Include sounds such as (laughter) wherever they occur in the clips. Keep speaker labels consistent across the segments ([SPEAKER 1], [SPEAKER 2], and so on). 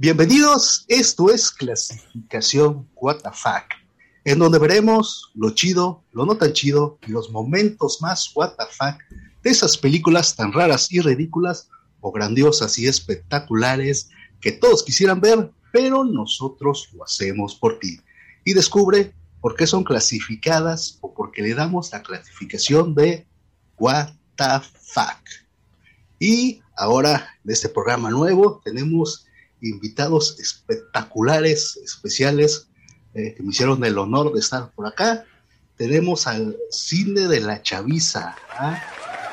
[SPEAKER 1] Bienvenidos, esto es Clasificación WTF, en donde veremos lo chido, lo no tan chido y los momentos más WTF de esas películas tan raras y ridículas o grandiosas y espectaculares que todos quisieran ver, pero nosotros lo hacemos por ti. Y descubre por qué son clasificadas o porque le damos la clasificación de WTF. Y ahora, en este programa nuevo, tenemos invitados espectaculares, especiales, eh, que me hicieron el honor de estar por acá. Tenemos al cine de la chaviza, a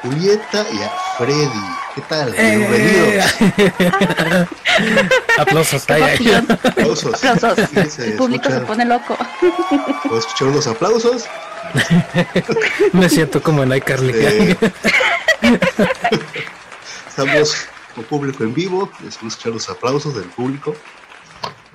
[SPEAKER 1] Julieta y a Freddy. ¿Qué tal?
[SPEAKER 2] Eh. Bienvenidos. (laughs) Aplausos.
[SPEAKER 1] Aplausos.
[SPEAKER 3] Aplausos.
[SPEAKER 1] Sí, se
[SPEAKER 3] El público se pone loco.
[SPEAKER 1] ¿Puedo escuchar los aplausos? (laughs)
[SPEAKER 2] Me siento como en iCarly.
[SPEAKER 1] Eh, (laughs) Estamos con público en vivo, a escuchar los aplausos del público.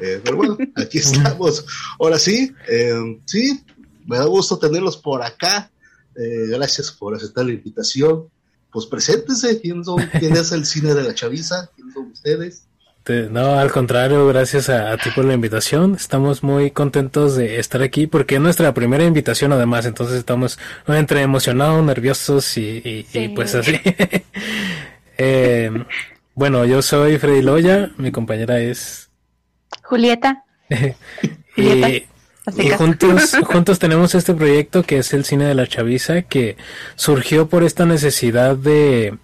[SPEAKER 1] Eh, pero bueno, aquí (laughs) estamos. Ahora sí, eh, sí, me da gusto tenerlos por acá. Eh, gracias por aceptar la invitación. Pues preséntense, ¿quién, son, quién es el cine de la chaviza? ¿Quiénes son ustedes?
[SPEAKER 2] Te- No, al contrario, gracias a, a ti por la invitación. Estamos muy contentos de estar aquí porque es nuestra primera invitación además, entonces estamos entre emocionados, nerviosos y, y- y
[SPEAKER 3] Sí.
[SPEAKER 2] pues así. (laughs) Eh, bueno, yo soy Freddy Loya, mi compañera es...
[SPEAKER 3] Julieta. (laughs)
[SPEAKER 2] y,
[SPEAKER 3] Julieta,
[SPEAKER 2] juntos, (laughs) juntos tenemos este proyecto que es el cine de la chaviza, que surgió por esta necesidad de,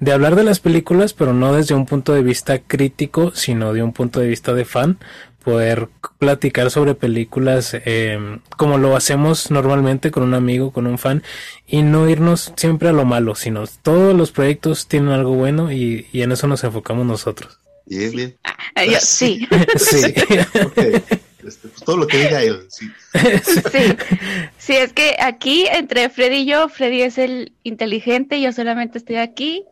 [SPEAKER 2] de hablar de las películas, pero no desde un punto de vista crítico, sino de un punto de vista de fan, poder platicar sobre películas eh, como lo hacemos normalmente con un amigo, con un fan, y no irnos siempre a lo malo, sino todos los proyectos tienen algo bueno y, y en eso nos enfocamos nosotros.
[SPEAKER 1] Bien, bien.
[SPEAKER 3] Ah, yo- (laughs) sí. (laughs)
[SPEAKER 2] Sí.
[SPEAKER 1] Este, pues todo lo que diga él, sí.
[SPEAKER 3] sí. Sí, es que aquí entre Freddy y yo, Freddy es el inteligente, yo solamente estoy aquí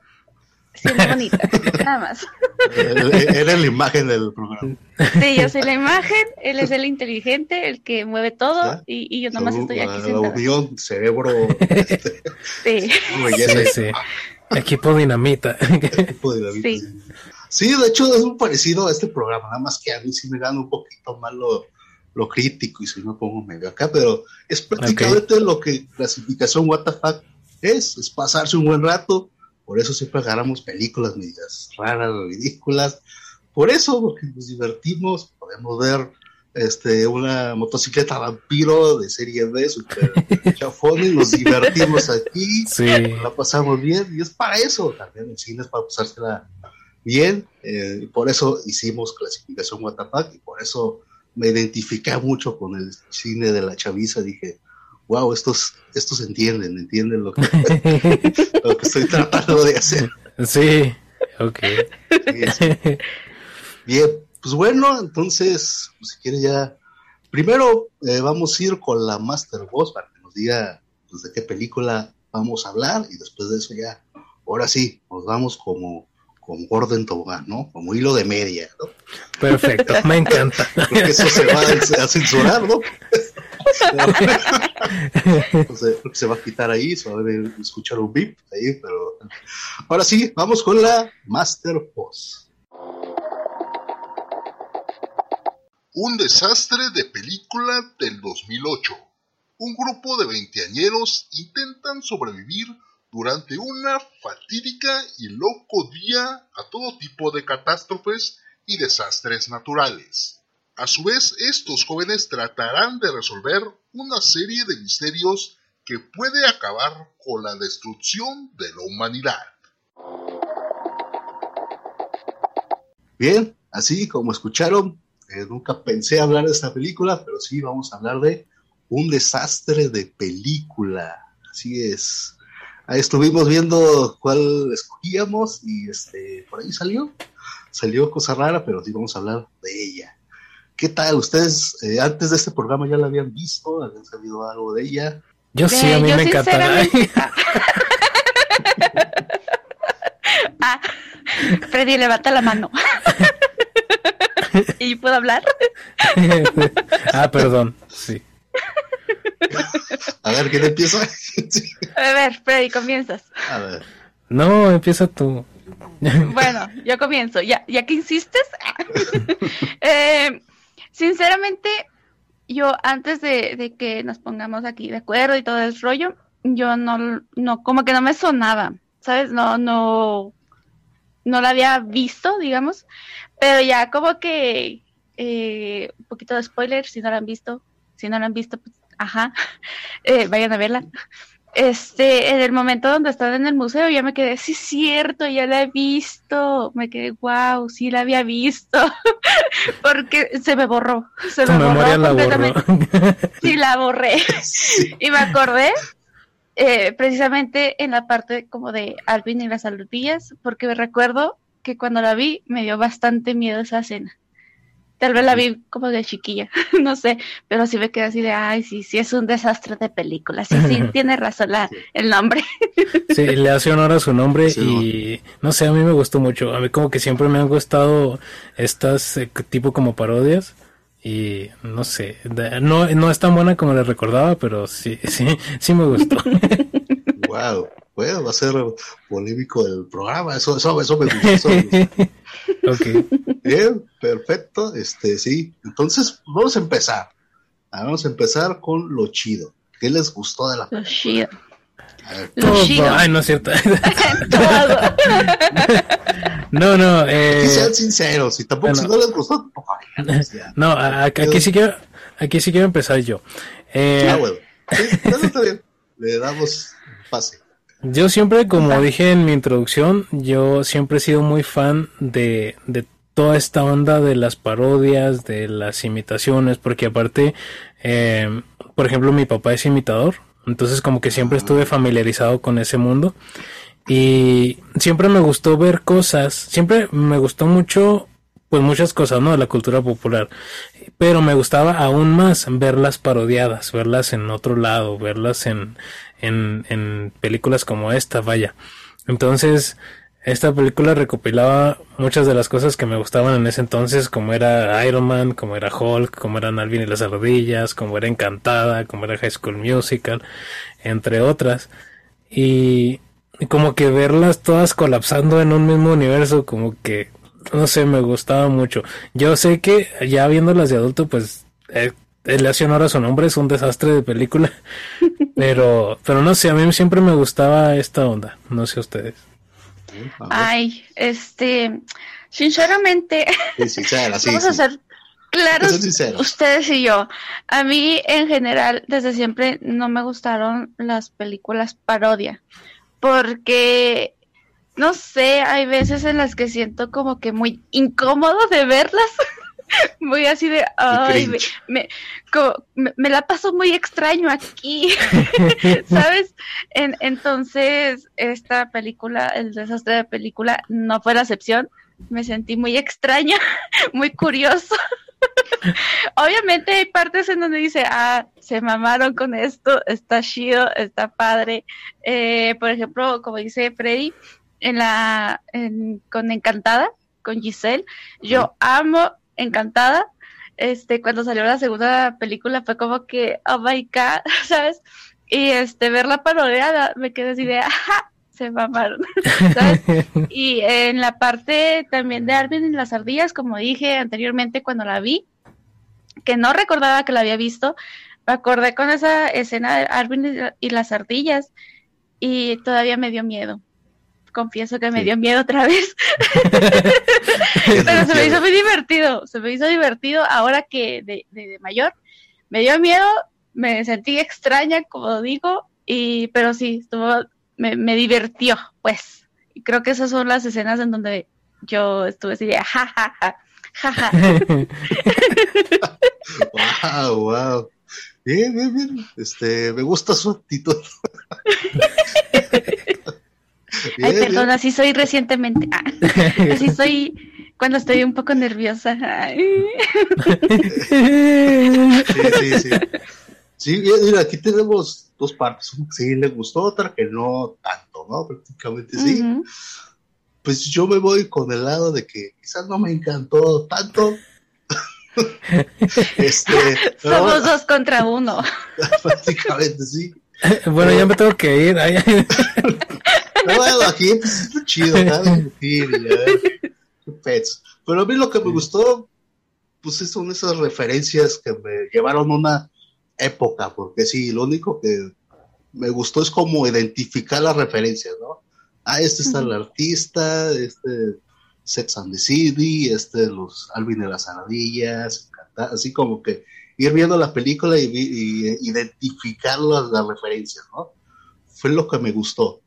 [SPEAKER 3] siendo bonita, (laughs) nada más.
[SPEAKER 1] Eh, Era la imagen del programa.
[SPEAKER 3] Sí, yo soy la imagen, él es el inteligente, el que mueve todo y, y yo nomás estoy aquí sentada.
[SPEAKER 1] unión cerebro este,
[SPEAKER 3] Sí. (laughs)
[SPEAKER 1] belleza.
[SPEAKER 2] Sí, sí. Equipo dinamita.
[SPEAKER 1] la vida.
[SPEAKER 3] Sí.
[SPEAKER 1] Sí, de hecho es muy parecido a este programa, nada más que a mí sí me gana un poquito más lo, lo crítico y si me pongo medio acá, pero es prácticamente lo que clasificación WTF es, es pasarse un buen rato, por eso siempre agarramos películas medias raras, ridículas, por eso, porque nos divertimos, podemos ver este, una motocicleta vampiro de serie B, super (laughs) chafón, y nos divertimos aquí,
[SPEAKER 2] Sí.
[SPEAKER 1] la pasamos bien y es para eso también el cine es para pasársela bien eh, y por eso hicimos clasificación WTF y por eso me identifiqué mucho con el cine de la chaviza dije wow estos estos entienden entienden lo que, (laughs) lo que estoy tratando de hacer
[SPEAKER 2] Sí. Ok.
[SPEAKER 1] Sí, sí. bien pues bueno entonces pues, si quieres ya primero eh, vamos a ir con la Master Boss para que nos diga pues, de qué película vamos a hablar y después de eso ya ahora sí nos vamos como como Gordon Tobogán, ¿no? Como hilo de media, ¿no?
[SPEAKER 2] Perfecto. Me encanta. (laughs)
[SPEAKER 1] Porque eso se va a censurar, ¿no? (laughs) Entonces, creo que se va a quitar ahí, se va a escuchar un beep ahí, pero ahora sí, vamos con la Master Boss.
[SPEAKER 4] Un desastre de película del 2008. Un grupo de veinteañeros intentan sobrevivir durante una fatídica y loco día a todo tipo de catástrofes y desastres naturales. A su vez, estos jóvenes tratarán de resolver una serie de misterios que puede acabar con la destrucción de la humanidad.
[SPEAKER 1] Bien, así como escucharon, eh, nunca pensé hablar de esta película, pero sí vamos a hablar de un desastre de película. Así es. Ahí estuvimos viendo cuál escogíamos y este por ahí salió. Salió cosa rara, pero sí vamos a hablar de ella. ¿Qué tal? ¿Ustedes eh, antes de este programa ya la habían visto? ¿Habían sabido algo de ella?
[SPEAKER 2] Yo sí, a mí me encanta.
[SPEAKER 3] sinceramente- (laughs) Ah, Freddy, levanta la mano. (laughs) ¿Y puedo hablar?
[SPEAKER 2] ah, perdón. Sí.
[SPEAKER 1] A ver, ¿quién empieza?
[SPEAKER 3] A ver, Freddy, comienzas.
[SPEAKER 1] A ver.
[SPEAKER 2] No, empieza tú.
[SPEAKER 3] bueno, yo comienzo. Ya, ya que insistes. (laughs) eh, sinceramente, yo antes de, que nos pongamos aquí de acuerdo y todo el rollo, yo no, no, como que no me sonaba, ¿sabes? No, no, no la había visto, digamos, pero ya como que eh, un poquito de spoiler, si no la han visto, si no la han visto, pues, ajá, (laughs) eh, vayan a verla este, en el momento donde estaba en el museo, ya me quedé, sí, cierto, ya la he visto. Me quedé, wow, sí la había visto. (laughs) Porque se me borró. Se me borró completamente. La (laughs) sí, la borré. y me acordé eh, precisamente en la parte como de Alvin y las ardillas, porque me recuerdo que cuando la vi me dio bastante miedo esa escena. Tal vez la vi como de chiquilla, (laughs) no sé, pero sí me quedé así de, ay, sí, sí, es un desastre de película. Sí, sí, (laughs) tiene razón la, el nombre. (laughs)
[SPEAKER 2] Sí, le hace honor a su nombre y, no sé, a mí me gustó mucho. A mí como que siempre me han gustado estas eh, tipo como parodias y no sé, no, no es tan buena como le recordaba, pero sí, sí, sí me gustó.
[SPEAKER 1] wow. Bueno, va a ser polémico el programa, eso, eso, eso me gusta. (laughs) Bien, perfecto. Este, sí. Entonces, vamos a empezar. Vamos a empezar con lo chido. ¿Qué les gustó de la
[SPEAKER 3] Lo chido.
[SPEAKER 2] Lo chido. Ay, no es cierto. (laughs) (laughs) no, no. Eh...
[SPEAKER 1] sean sinceros. Y tampoco si no les gustó,
[SPEAKER 2] No, aquí, sí quiero, aquí sí quiero empezar yo. Eh...
[SPEAKER 1] Ah, bueno. Sí, está bien. Le damos pase.
[SPEAKER 2] Yo siempre, como dije en mi introducción, yo siempre he sido muy fan de, de toda esta onda de las parodias, de las imitaciones, porque aparte, eh, por ejemplo, mi papá es imitador, entonces como que siempre estuve familiarizado con ese mundo y siempre me gustó ver cosas, siempre me gustó mucho pues muchas cosas, ¿no? De la cultura popular. Pero me gustaba aún más verlas parodiadas, verlas en otro lado, verlas en, en, en películas como esta, vaya. Entonces, esta película recopilaba muchas de las cosas que me gustaban en ese entonces, como era Iron Man, como era Hulk, como eran Alvin y las ardillas, como era Encantada, como era High School Musical, entre otras. Y, como que verlas todas colapsando en un mismo universo, como que, no sé, me gustaba mucho. Yo sé que ya viéndolas de adulto, pues eh, le hace honor a su nombre, es un desastre de película. (laughs) Pero, pero no sé, a mí siempre me gustaba esta onda, no sé ustedes.
[SPEAKER 3] Ay, este, sinceramente, (laughs) vamos a ser claros ustedes y yo. A mí en general, desde siempre no me gustaron las películas parodia, porque no sé, hay veces en las que siento como que muy incómodo de verlas. (laughs) muy así de, ay, me, me, la paso muy extraño aquí, (laughs) ¿sabes? entonces, esta película, el desastre de película, no fue la excepción. Me sentí muy extraña, (laughs) muy curioso. (laughs) Obviamente hay partes en donde dice, ah, se mamaron con esto, está chido, está padre. Eh, por ejemplo, como dice Freddy, en la, con Encantada, con Giselle, yo amo encantada. Este, cuando salió la segunda película fue como que, oh my god, (laughs) ¿sabes? Y este, ver la parodiada, me quedé así de, ajá, se mamaron, (laughs) ¿sabes? (laughs) Y en la parte también de Arvin y las ardillas, como dije anteriormente cuando la vi, que no recordaba que la había visto, me acordé con esa escena de Arvin y las ardillas y todavía me dio miedo confieso que me dio miedo otra vez. (laughs) Pero se me hizo muy divertido, se me hizo divertido ahora que de, de, mayor. Me dio miedo, me sentí extraña, como digo, y pero sí, estuvo, me, me divirtió, pues. Y creo que esas son las escenas en donde yo estuve así de ja, ja, (laughs)
[SPEAKER 1] wow, wow. Bien, bien, bien. Este, me gusta su actitud. (laughs)
[SPEAKER 3] Ay, perdón, así soy recientemente. Ah, (laughs) así soy cuando estoy un poco nerviosa.
[SPEAKER 1] Sí, sí, sí. Sí, mira, aquí tenemos dos partes. Una que sí le gustó, otra que no tanto, ¿no? Prácticamente sí. Pues yo me voy con el lado de que quizás no me encantó tanto. (laughs)
[SPEAKER 3] este, Somos dos contra uno. (laughs)
[SPEAKER 1] Prácticamente sí.
[SPEAKER 2] Bueno, ya me tengo que ir.
[SPEAKER 1] Bueno, aquí es chido, Pero a mí lo que me gustó, pues son esas referencias que me llevaron a una época, porque sí, lo único que me gustó es como identificar las referencias, ¿no? Ah, este está el artista, este Sex and the City, este los Alvin de las Aradillas, así como que ir viendo la película y, identificar las, referencias, ¿no? Fue lo que me gustó.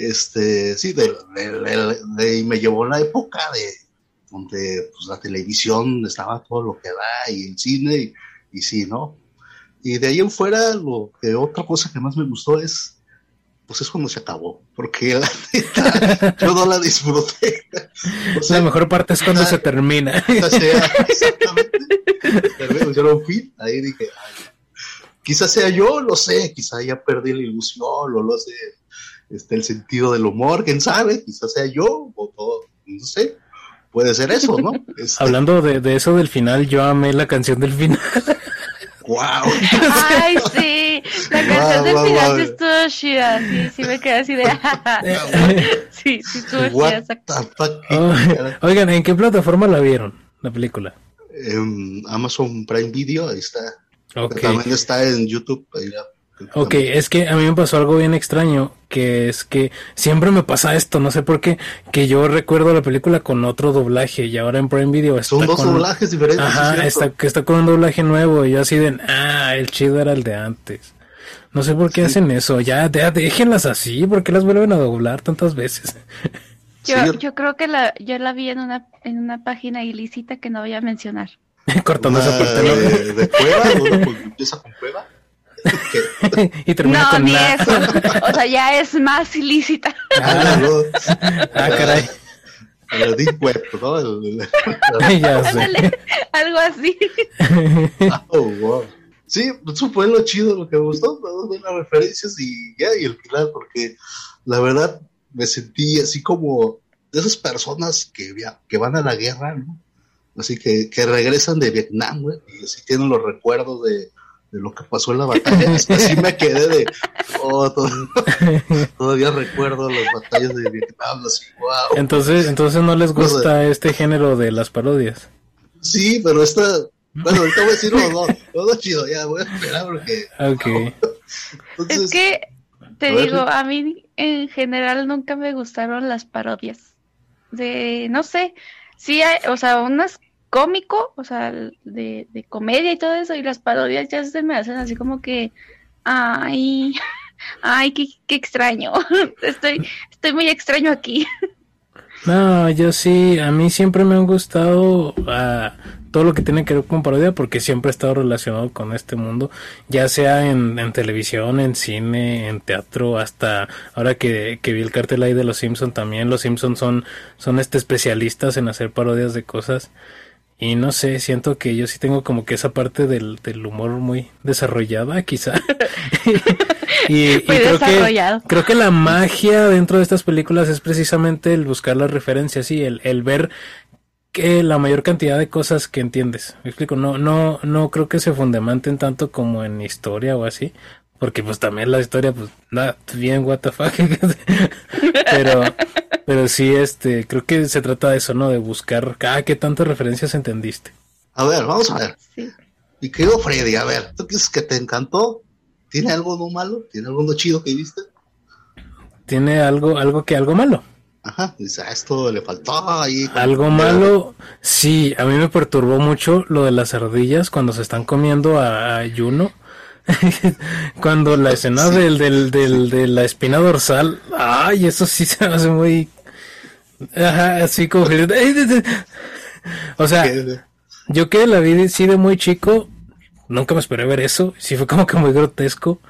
[SPEAKER 1] Este, sí, de, me llevó la época de donde pues, la televisión estaba todo lo que da y el cine y, y sí, ¿no? Y de ahí en fuera, lo que otra cosa que más me gustó es, pues es cuando se acabó, porque la neta, (laughs) yo no la disfruté.
[SPEAKER 2] la mejor parte es cuando se termina. (laughs)
[SPEAKER 1] O sea, exactamente. Yo fin, ahí dije, quizás sea yo, lo sé, quizás ya perdí la ilusión, o lo sé, este, el sentido del humor, quién sabe, quizás sea yo, o todo, no sé. Puede ser eso, ¿no? (laughs)
[SPEAKER 2] Este, Hablando de, de eso del final, yo amé la canción del final.
[SPEAKER 1] ¡Wow!
[SPEAKER 3] ¡Ay, sí! La canción del final es toda chida. Sí, sí me quedé así de. (laughs) sí, sí, estuvo chida.
[SPEAKER 2] Oh, oigan, ¿en qué plataforma la vieron, la película?
[SPEAKER 1] En Amazon Prime Video, ahí está. También está en YouTube. Ahí la
[SPEAKER 2] Ok, es que a mí me pasó algo bien extraño, que es que siempre me pasa esto, no sé por qué, que yo recuerdo la película con otro doblaje y ahora en Prime Video
[SPEAKER 1] está Son dos doblajes diferentes.
[SPEAKER 2] Ajá, está, que está con un doblaje nuevo y yo así de, ah, el chido era el de antes. No sé por qué hacen eso, ya, déjenlas así, ¿por qué las vuelven a doblar tantas veces? (laughs)
[SPEAKER 3] Yo, yo creo que la, yo la vi en una, en una página ilícita que no voy a mencionar. (laughs)
[SPEAKER 2] Cortando esa parte.
[SPEAKER 1] ¿De, de cueva? ¿Uno empieza con cueva? (laughs)
[SPEAKER 2] y termina
[SPEAKER 3] no,
[SPEAKER 2] con
[SPEAKER 3] ni eso. O sea, ya es más ilícita.
[SPEAKER 2] Ah, ah caray.
[SPEAKER 1] El deep web, ¿no? (laughs)
[SPEAKER 3] algo así. (laughs)
[SPEAKER 1] oh, wow. Sí, eso fue lo chido, lo que me gustó, las referencias y ya, y el final, porque la verdad me sentí así como de esas personas que, que van a la guerra, ¿no? Así que, que regresan de Vietnam, güey, y así tienen los recuerdos de, de lo que pasó en la batalla. (laughs) Así me quedé de, oh, (laughs) todavía recuerdo las batallas de Vietnam, así, wow.
[SPEAKER 2] Entonces, entonces no les gusta este género de las parodias.
[SPEAKER 1] Sí, pero esta, bueno, ahorita voy a decir, no, no, todo chido, ya voy a esperar porque.
[SPEAKER 2] Okay.
[SPEAKER 3] es que, te digo, a mí en general nunca me gustaron las parodias. De, no sé, sí hay, o sea, unas cómico, o sea, de, de, comedia y todo eso, y las parodias ya se me hacen así como que, ay, (laughs) ay, qué, qué extraño, (laughs) estoy, estoy muy extraño aquí.
[SPEAKER 2] No, yo sí, a mí siempre me han gustado uh, todo lo que tiene que ver con parodia porque siempre he estado relacionado con este mundo, ya sea en, en televisión, en cine, en teatro, hasta ahora que, que vi el cartel ahí de los Simpsons también, los Simpsons son, son este especialistas en hacer parodias de cosas y no sé, siento que yo sí tengo como que esa parte del, del humor muy desarrollada, quizá. (laughs) y, creo, que, creo que la magia dentro de estas películas es precisamente el buscar las referencias y el, el ver que la mayor cantidad de cosas que entiendes. Me explico, no, no, no creo que se fundamenten tanto como en historia o así. Porque pues también la historia, pues, nada, bien what the fuck. (laughs) pero, pero sí, este, creo que se trata de eso, ¿no? De buscar, ah, qué tantas referencias entendiste.
[SPEAKER 1] A ver, vamos a ver. Sí. Y querido Freddy, a ver, ¿tú dices que te encantó? ¿Tiene algo no malo? ¿Tiene algo no chido que viste?
[SPEAKER 2] ¿Tiene algo, algo que algo malo?
[SPEAKER 1] Ajá, dice, a esto le faltó ahí.
[SPEAKER 2] Algo malo, sí, a mí me perturbó mucho lo de las ardillas cuando se están comiendo a, a Juno. (laughs) cuando la escena del, del, del, de la espina dorsal, ay, eso sí se hace muy Ajá, así como (laughs) O sea, yo que la vi sí de muy chico, nunca me esperé ver eso. Sí fue como que muy grotesco.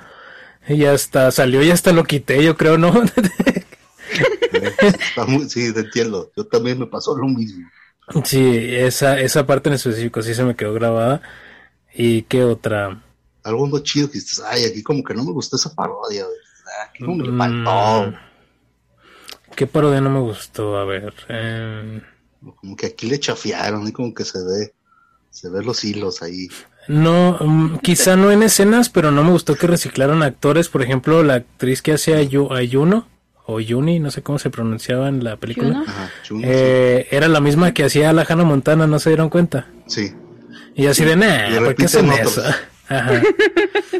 [SPEAKER 2] Y hasta salió y hasta lo quité, yo creo, ¿no? (laughs)
[SPEAKER 1] sí, te entiendo. Yo también me pasó lo mismo.
[SPEAKER 2] Sí, esa, esa parte en específico sí se me quedó grabada. ¿Y qué otra?
[SPEAKER 1] Algo chido que dices, ay, aquí como que no me gustó esa parodia. Aquí como faltó. Mm.
[SPEAKER 2] ¿Qué parodia no me gustó? A ver. Eh...
[SPEAKER 1] Como que aquí le chafiaron y como que se ve, se ven los hilos ahí.
[SPEAKER 2] No, mm, quizá no en escenas, pero no me gustó que reciclaron actores. Por ejemplo, la actriz que hace Ayuno, o Juni, no sé cómo se pronunciaba en la película, eh, era la misma que hacía la Hannah Montana, ¿no se dieron cuenta?
[SPEAKER 1] Sí.
[SPEAKER 2] Y así de, nah, ¿por qué hacen eso?
[SPEAKER 1] Ajá.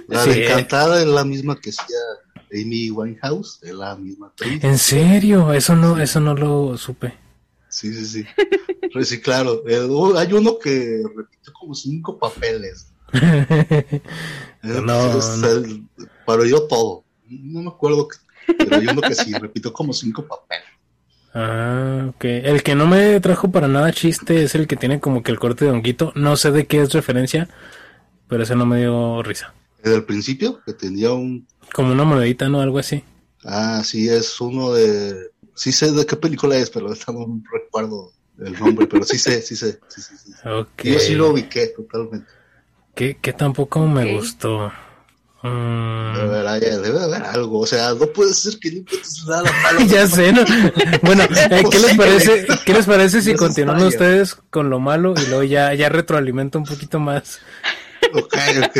[SPEAKER 1] La de Encantada es la misma que hacía Amy Winehouse, es la misma
[SPEAKER 2] ¿En serio? Eso no, eso no lo supe.
[SPEAKER 1] Sí, sí, sí. sí, claro. Eh, hay uno que repite como cinco papeles. (laughs) no, no. Pero yo todo. No me acuerdo, pero hay uno que sí, repito como cinco papeles.
[SPEAKER 2] Ah, ok. El que no me trajo para nada chiste es el que tiene como que el corte de honguito. No sé de qué es referencia, pero ese no me dio risa.
[SPEAKER 1] ¿El del principio? Que tenía un...
[SPEAKER 2] Como una monedita, ¿no? Algo así.
[SPEAKER 1] Ah, sí, es uno de... Sí sé de qué película es, pero no (laughs) recuerdo el nombre, pero sí sé, sí sé. Sí, sí, sí. Yo sí lo ubiqué totalmente.
[SPEAKER 2] Que, que tampoco me gustó.
[SPEAKER 1] Mm. Debe, haber, algo, o sea, no puede ser que no nada (laughs) malo.
[SPEAKER 2] ya sé, ¿no? (laughs) Bueno, eh, ¿qué les parece, ¿qué les parece si continúan ustedes con lo malo y luego ya, ya retroalimenta un poquito más?
[SPEAKER 1] Ok, ok.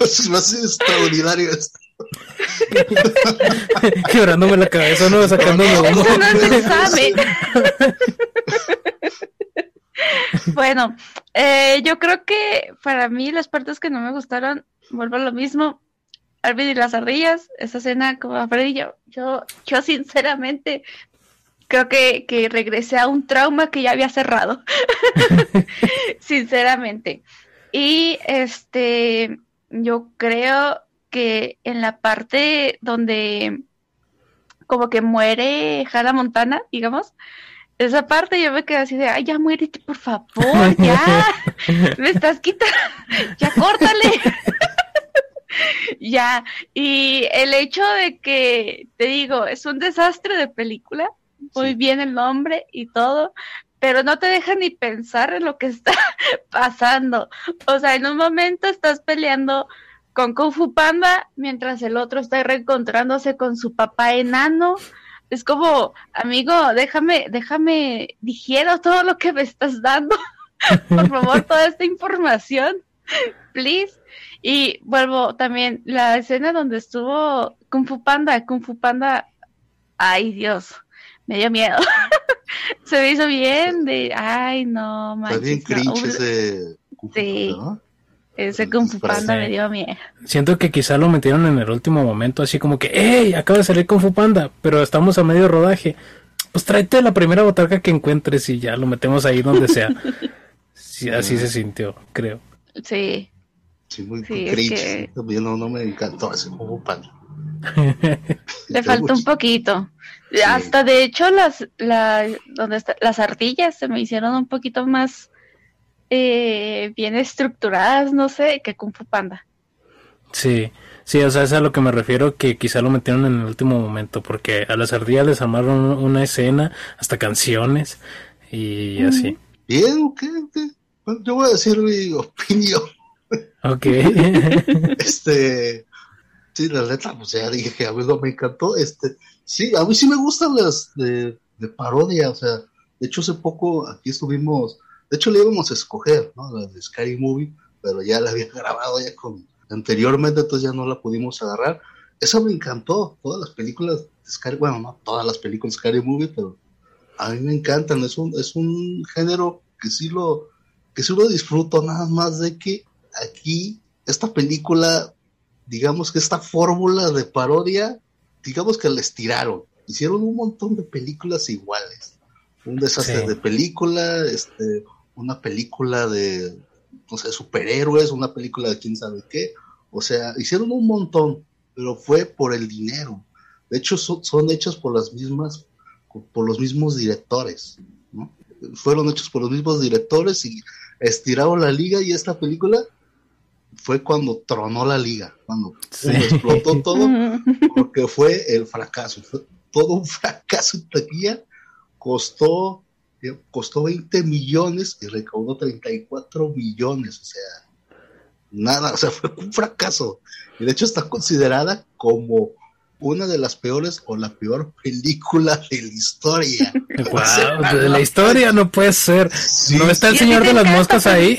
[SPEAKER 1] Es más extraordinario esto. (laughs)
[SPEAKER 2] Quebrándome la cabeza, no sacándome
[SPEAKER 3] no, (laughs) bueno, eh, yo creo que para mí las partes que no me gustaron, vuelvo a lo mismo, Alvin y las ardillas, esa escena como Freddy, yo, yo, yo sinceramente creo que, que regresé a un trauma que ya había cerrado. (laughs) sinceramente. Y este, yo creo que en la parte donde como que muere Hannah Montana, digamos, esa parte yo me quedé así de, ay, ya muérete, por favor, ya, (laughs) me estás quitando, ya córtale. (laughs) ya, y el hecho de que, te digo, es un desastre de película, muy bien el nombre y todo, pero no te deja ni pensar en lo que está (laughs) pasando. O sea, en un momento estás peleando con Kung Fu Panda mientras el otro está reencontrándose con su papá enano. Es como, amigo, déjame, déjame, digiero todo lo que me estás dando. (laughs) Por favor, toda esta información, please. Y vuelvo también, la escena donde estuvo Kung Fu Panda, Kung Fu Panda, ay Dios, me dio miedo. (laughs) Se me hizo bien de, ay no,
[SPEAKER 1] manches. Está bien cringe ese
[SPEAKER 3] Sí. Ese Kung Fu Panda me dio miedo.
[SPEAKER 2] Siento que quizá lo metieron en el último momento, así como que, ¡Ey! Acaba de salir Kung Fu Panda, pero estamos a medio rodaje. Pues tráete la primera botarga que encuentres y ya lo metemos ahí donde sea. (laughs) sí, así se sintió, creo.
[SPEAKER 3] Sí.
[SPEAKER 1] Sí, muy, cringe. No, no, me encantó ese Kung Fu Panda. (laughs)
[SPEAKER 3] Le faltó un poquito. Hasta de hecho las, la, donde las ardillas se me hicieron un poquito más eh, bien estructuradas, no sé, que Kung Fu Panda.
[SPEAKER 2] Sí, sí, o sea, es a lo que me refiero, que quizá lo metieron en el último momento, porque a las ardillas les armaron una escena, hasta canciones y así.
[SPEAKER 1] Bien, ok, ok. yo voy a decir mi (laughs) opinión.
[SPEAKER 2] Ok. (laughs)
[SPEAKER 1] este, sí, la neta, pues ya dije a mí no me encantó. Este, sí, a mí sí me gustan las de, de parodia, o sea, de hecho hace poco aquí estuvimos de hecho, le íbamos a escoger, ¿no? La de Scary Movie, pero ya la había (laughs) grabado ya con anteriormente, entonces ya no la pudimos agarrar. Esa me encantó, todas las películas de Scary, bueno, no todas las películas de Scary Movie, pero a mí me encantan, es un, es un género que sí lo, que sí lo disfruto, nada más de que aquí, esta película, digamos que esta fórmula de parodia, digamos que la estiraron, hicieron un montón de películas iguales, un desastre de película, este, una película de, no sé, superhéroes, una película de quién sabe qué. O sea, hicieron un montón, pero fue por el dinero. De hecho, son, hechas por las mismas, por los mismos directores, ¿no? Fueron hechos por los mismos directores y estiraron la liga y esta película fue cuando tronó la liga, cuando explotó (laughs) todo, porque fue el fracaso, fue todo un fracaso (laughs) en taquilla, costó costó 20 millones y recaudó 34 millones, o sea, nada, o sea, fue un fracaso. Y de hecho está considerada como una de las peores o la peor película de la historia. (laughs)
[SPEAKER 2] Wow, de la historia no puede ser. ¿No está el Señor de las Moscas ahí?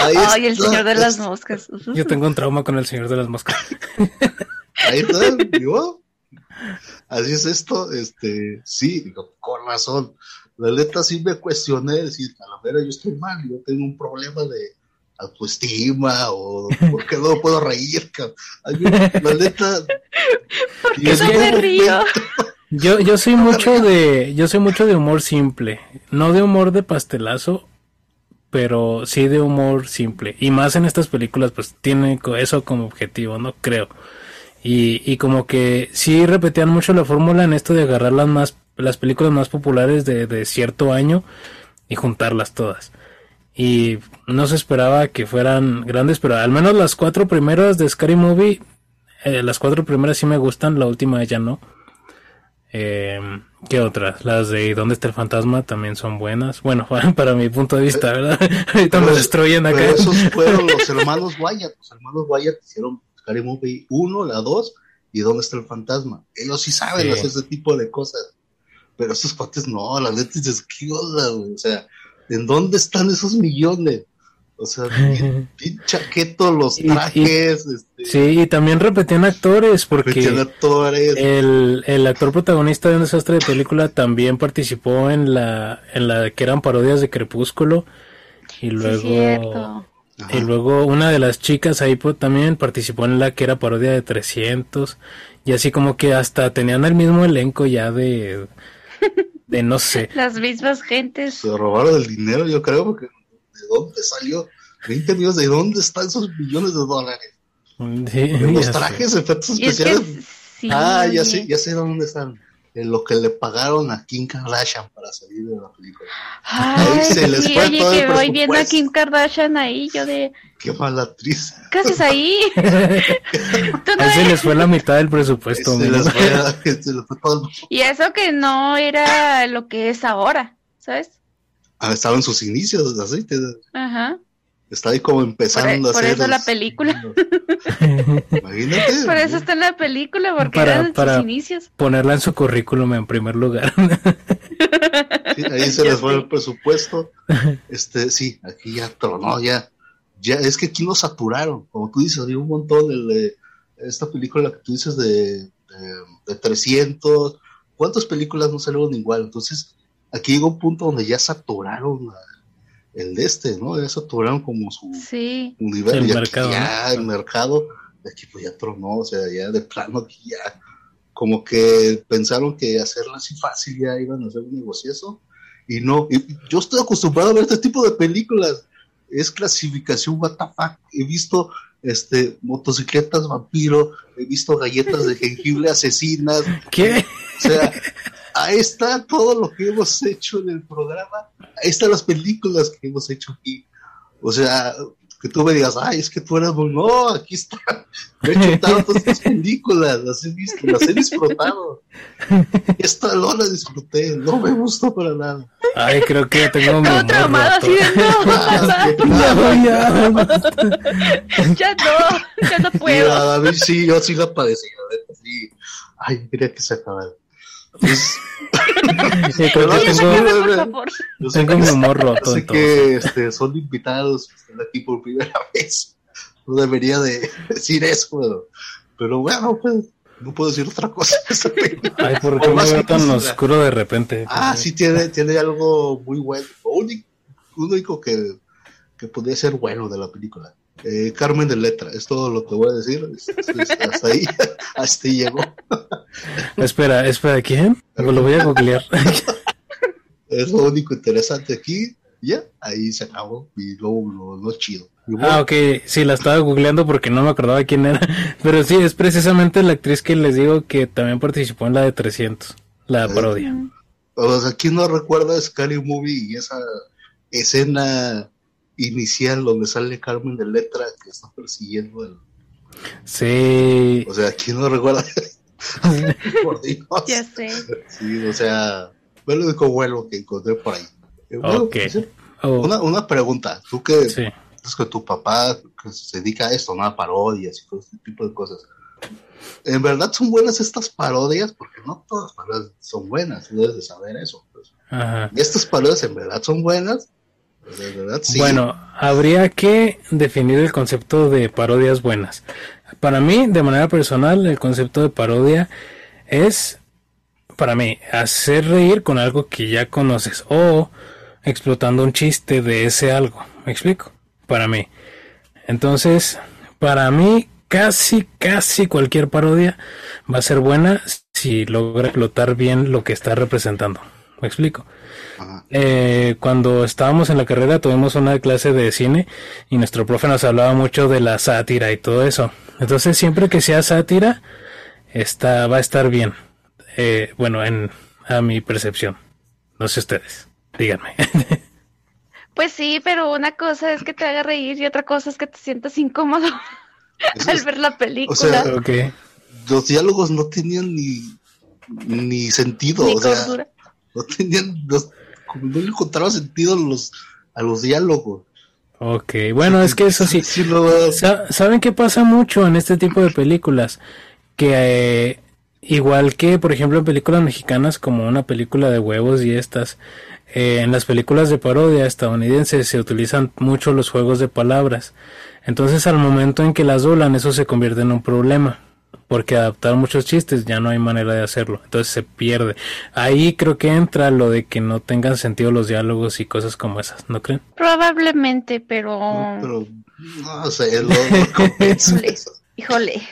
[SPEAKER 3] Ay, el Señor de las Moscas. (laughs)
[SPEAKER 2] Yo tengo un trauma con el Señor de las Moscas. (laughs)
[SPEAKER 1] Ahí está, ¿vivo? así es esto, este, sí, digo, con razón. La neta sí me cuestioné, decir, a la vera yo estoy mal, yo tengo un problema de autoestima o por qué no puedo reír, la neta. (laughs)
[SPEAKER 3] ¿Por qué no me río?
[SPEAKER 2] Yo, yo soy mucho de, yo soy mucho de humor simple, no de humor de pastelazo, pero sí de humor simple. Y más en estas películas, pues tiene eso como objetivo, no creo. Y, y como que sí repetían mucho la fórmula en esto de agarrar las más, las películas más populares de, de cierto año y juntarlas todas. Y no se esperaba que fueran grandes, pero al menos las cuatro primeras de Scary Movie, eh, las cuatro primeras sí me gustan, la última ya no. Eh, ¿Qué otras? Las de ¿Dónde está el fantasma? también son buenas. Bueno, (laughs) para mi punto de vista, ¿verdad? (laughs) Ahorita me destruyen acá.
[SPEAKER 1] Pero esos (laughs) fueron los hermanos Wyatt. Los hermanos Wyatt hicieron Scary Movie 1, la 2 y ¿Dónde está el fantasma? Ellos sí saben hacer ese tipo de cosas. Pero esos cuates no, las ¿qué onda, güey? O sea, ¿en dónde están esos millones? O sea, (laughs) chaqueto, los trajes. este...
[SPEAKER 2] Sí, y también repetían actores, porque
[SPEAKER 1] actores.
[SPEAKER 2] El, el actor protagonista de un desastre de película también participó en la, en la que eran parodias de Crepúsculo. Y luego. y luego una de las chicas ahí pues, también participó en la que era parodia de 300. Y así como que hasta tenían el mismo elenco ya de. de no sé. (laughs)
[SPEAKER 3] Las mismas gentes.
[SPEAKER 1] Se robaron el dinero, yo creo, porque ¿de dónde salió? 20 millones, ¿de dónde están esos millones de dólares? los trajes, efectos especiales. ah, ya sé, ya sé dónde están. En lo que le pagaron a Kim Kardashian para salir de la película.
[SPEAKER 3] ahí se les sí, fue oye, todo que voy viendo a Kim Kardashian ahí, yo de...
[SPEAKER 1] Qué mala actriz.
[SPEAKER 3] ¿Qué haces ahí? (laughs)
[SPEAKER 2] ahí se les fue la mitad del presupuesto. Se les fue, (laughs)
[SPEAKER 3] se les fue todo. Y eso que no era lo que es ahora, ¿sabes?
[SPEAKER 1] Ah, estaba en sus inicios, así.
[SPEAKER 3] Ajá.
[SPEAKER 1] Está ahí como empezando
[SPEAKER 3] a hacer. Por eso la película. (laughs) Imagínate. Por eso está en la película, porque para, eran sus inicios.
[SPEAKER 2] Ponerla en su currículum en primer lugar. (laughs)
[SPEAKER 1] ahí se les fue el presupuesto. Este, sí, aquí ya tronó, ya. Ya, es que aquí nos saturaron. Como tú dices, había un montón de, esta película que tú dices de, de, de 300. ¿Cuántas películas no salieron igual? Entonces, aquí llegó un punto donde ya saturaron el de este, ¿no? Ya saturaron como su
[SPEAKER 3] universo.
[SPEAKER 2] El mercado.
[SPEAKER 1] Ya el mercado, aquí pues ya tronó, o sea, ya de plano aquí ya como que pensaron que hacerlo así fácil ya iban a hacer un negociazo y no, yo estoy acostumbrado a ver este tipo de películas, es clasificación WTF, he visto este motocicletas vampiro, he visto galletas de jengibre asesinas.
[SPEAKER 2] ¿Qué?
[SPEAKER 1] O sea, ahí está todo lo que hemos hecho en el programa, ahí están las películas que hemos hecho aquí. O sea, que tú me digas, ay, es que tú eres muy, no, aquí está, he hecho tantas estas películas, las he visto, las he disfrutado. Esta no la disfruté, no me gustó para nada.
[SPEAKER 2] Ay, creo que tengo
[SPEAKER 3] un traumado así de no, (laughs) ya, (laughs) ya no, ya no puedo.
[SPEAKER 1] a ver, sí, yo sí la padecí, sí. Ay, quería que se acabara. Pues,
[SPEAKER 2] sí, yo tengo mi humor roto.
[SPEAKER 1] Sé que este, son invitados aquí por primera vez. No debería de decir eso, pero, bueno, pues no puedo decir otra cosa.
[SPEAKER 2] Ay, ¿por qué me veo tan oscuro de repente?
[SPEAKER 1] Ah, sí, tiene, tiene algo muy bueno. Lo único, único que, que podría ser bueno de la película. Eh, Carmen de Letra, es todo lo que voy a decir. hasta ahí, (laughs) hasta ahí llegó.
[SPEAKER 2] espera, espera, ¿quién? Lo voy a googlear. (laughs)
[SPEAKER 1] es lo único interesante aquí. Ya, ahí se acabó. Y luego lo, chido.
[SPEAKER 2] Ah, ok, sí, la estaba googleando porque no me acordaba quién era. (laughs) Pero sí, es precisamente la actriz que les digo que también participó en la de 300, la parodia.
[SPEAKER 1] O sea, ¿quién no recuerda Scary Movie y esa escena inicial donde sale Carmen de Letra que está persiguiendo el...
[SPEAKER 2] Sí.
[SPEAKER 1] O sea, ¿quién no recuerda? (laughs)
[SPEAKER 3] por Dios. Ya sé.
[SPEAKER 1] Sí, o sea, fue lo único bueno que encontré por ahí.
[SPEAKER 2] Eh, pues,
[SPEAKER 1] oh. una, una pregunta, tú que, sí. es que tu papá que se dedica a esto, ¿no? A parodias y todo este tipo de cosas. ¿En verdad son buenas estas parodias? Porque no todas las parodias son buenas, tú debes de saber eso. Pues. Ajá. ¿Estas parodias en verdad son buenas?
[SPEAKER 2] Bueno, habría que definir el concepto de parodias buenas. Para mí, de manera personal, el concepto de parodia es, para mí, hacer reír con algo que ya conoces o explotando un chiste de ese algo. ¿Me explico? Para mí. Entonces, para mí, casi, casi cualquier parodia va a ser buena si logra explotar bien lo que está representando. ¿Me explico? Eh, cuando estábamos en la carrera tuvimos una clase de cine y nuestro profe nos hablaba mucho de la sátira y todo eso. Entonces siempre que sea sátira, está, va a estar bien. Eh, bueno, en, a mi percepción. No sé ustedes, díganme. (laughs)
[SPEAKER 3] Pues sí, pero una cosa es que te haga reír y otra cosa es que te sientas incómodo al ver la película. O sea,
[SPEAKER 1] los diálogos no tenían ni, ni sentido. o sea, no tenían, no, no le encontraba sentido a los, a los diálogos.
[SPEAKER 2] Ok, bueno, es que eso sí. ¿Saben qué pasa mucho en este tipo de películas? Que eh, igual que, por ejemplo, en películas mexicanas como una película de huevos y estas, eh, en las películas de parodia estadounidenses se utilizan mucho los juegos de palabras. Entonces al momento en que las doblan eso se convierte en un problema porque adaptar muchos chistes ya no hay manera de hacerlo, entonces se pierde. Ahí creo que entra lo de que no tengan sentido los diálogos y cosas como esas, ¿no creen?
[SPEAKER 3] Probablemente, pero...
[SPEAKER 1] pero no sé, lo, (laughs)
[SPEAKER 3] híjole,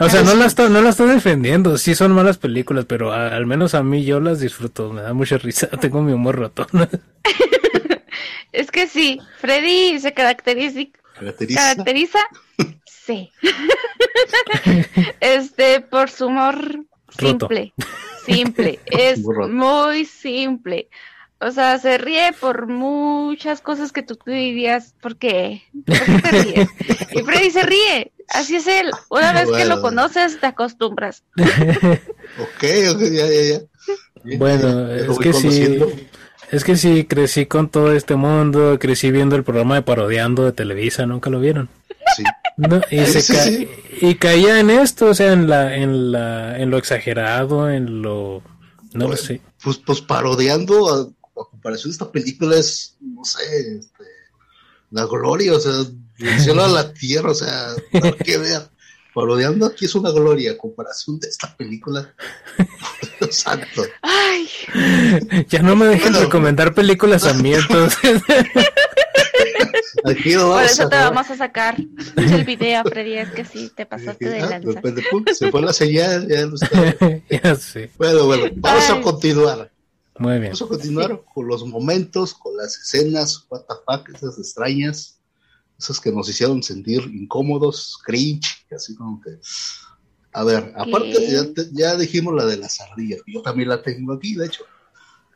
[SPEAKER 2] O sea, no la, estoy, no la estoy defendiendo, sí son malas películas, pero al menos a mí yo las disfruto, me da mucha risa, (laughs) tengo mi humor roto. (laughs)
[SPEAKER 3] es que sí, Freddy se caracteriza, caracteriza Sí. (laughs) este, por su humor simple. Simple. (laughs) Es muy simple. O sea, se ríe por muchas cosas que tú dirías, ¿por qué? ¿Por qué te ríes? Y Freddy se ríe. Así es él. Una vez que lo conoces, te acostumbras. (laughs)
[SPEAKER 1] ok, ok, ya, ya,
[SPEAKER 2] ya. Bueno, es que sí. Es que sí, crecí con todo este mundo, crecí viendo el programa de Parodiando de Televisa, ¿nunca lo vieron? Sí. y, caía en esto, o sea, en la, en la, en lo exagerado, en lo, no lo sé.
[SPEAKER 1] Pues, pues parodiando a, comparación de esta película es, no sé, este, la gloria, o sea, el cielo a la tierra, o sea, que vean. Parodiando aquí es una gloria a comparación de esta película. Santo.
[SPEAKER 3] Ay. (laughs)
[SPEAKER 2] Ya no me dejen recomendar películas a mí (laughs) entonces.
[SPEAKER 3] Por eso te vamos a sacar el video, Freddy, es que sí, te pasaste de ah, lanza.
[SPEAKER 1] se fue la señal, ya no está. (laughs) Bueno, bueno, vamos a continuar.
[SPEAKER 2] Muy bien.
[SPEAKER 1] Vamos a continuar con los momentos, con las escenas, what the fuck, esas extrañas, esas que nos hicieron sentir incómodos, cringe, así como que... A ver, aparte, ya, dijimos la de las ardillas, yo también la tengo aquí, de hecho.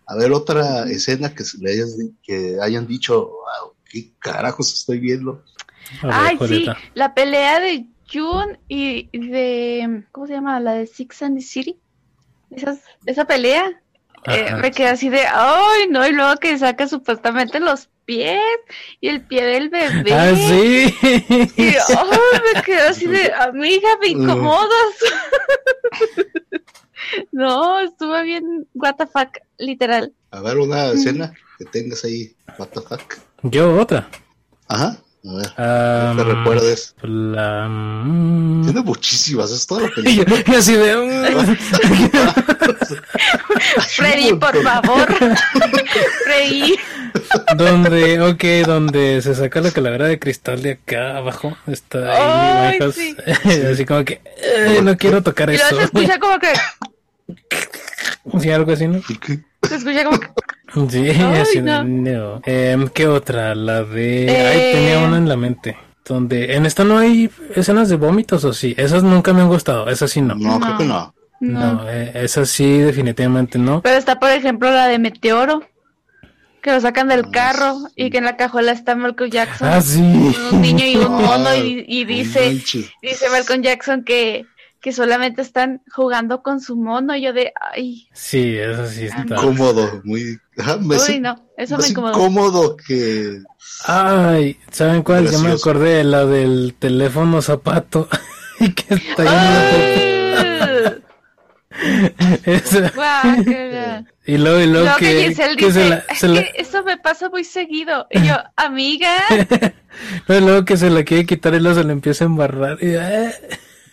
[SPEAKER 1] A ver, otra escena que, le que hayan dicho, wow, ¿qué carajos estoy viendo?
[SPEAKER 3] Ay, sí, la pelea de June y de, ¿cómo se llama? La de Six and the City. esa pelea. Eh, me quedé así de, ay, no, y luego que saca supuestamente los pies y el pie del bebé.
[SPEAKER 2] Ah, sí.
[SPEAKER 3] Y (laughs) me quedé así de, amiga, me incomodas. (laughs) no, estuvo bien, what the fuck, literal.
[SPEAKER 1] A ver, una escena que tengas ahí, what the fuck.
[SPEAKER 2] Yo otra.
[SPEAKER 1] Ajá. A ver, te recuerdes.
[SPEAKER 2] La... Mm.
[SPEAKER 1] Tiene muchísimas, es toda la (laughs) película.
[SPEAKER 2] y así de... (laughs)
[SPEAKER 3] Freddy, por favor. (laughs) Freddy.
[SPEAKER 2] Donde, ok, donde se saca la calavera de cristal de acá abajo. Está ahí, sí. (laughs) así como que eh, no quiero tocar
[SPEAKER 3] y
[SPEAKER 2] eso.
[SPEAKER 3] se escucha como que...
[SPEAKER 2] Sí, algo así, ¿no?
[SPEAKER 3] Se escucha como que...
[SPEAKER 2] Sí, así no. Em, ¿Qué otra? La de... Ay, tenía una en la mente. Donde... En esta no hay escenas de vómitos o sí. Esas nunca me han gustado. Esas sí no.
[SPEAKER 1] No, creo que no.
[SPEAKER 2] No, eh, esas sí definitivamente no.
[SPEAKER 3] Pero está, por ejemplo, la de Meteoro. Que lo sacan del ah, carro y que en la cajuela está Malcolm Jackson.
[SPEAKER 2] Ah, sí.
[SPEAKER 3] Un niño y un (laughs) mono y, y dice, dice Malcolm Jackson que que solamente están jugando con su mono. Y yo de, ay.
[SPEAKER 2] Sí, eso sí
[SPEAKER 1] está. Incómodo, muy.
[SPEAKER 3] Uy, no, eso me incomodó.
[SPEAKER 1] incómodo que.
[SPEAKER 2] Ay, ¿saben cuál? Yo me acordé, la del teléfono zapato. (laughs) y que está lleno y luego, y luego, que,
[SPEAKER 3] que, eso me pasa muy seguido. Y yo, amiga. (laughs)
[SPEAKER 2] luego que se la quiere quitar y luego se le empieza a embarrar. Y,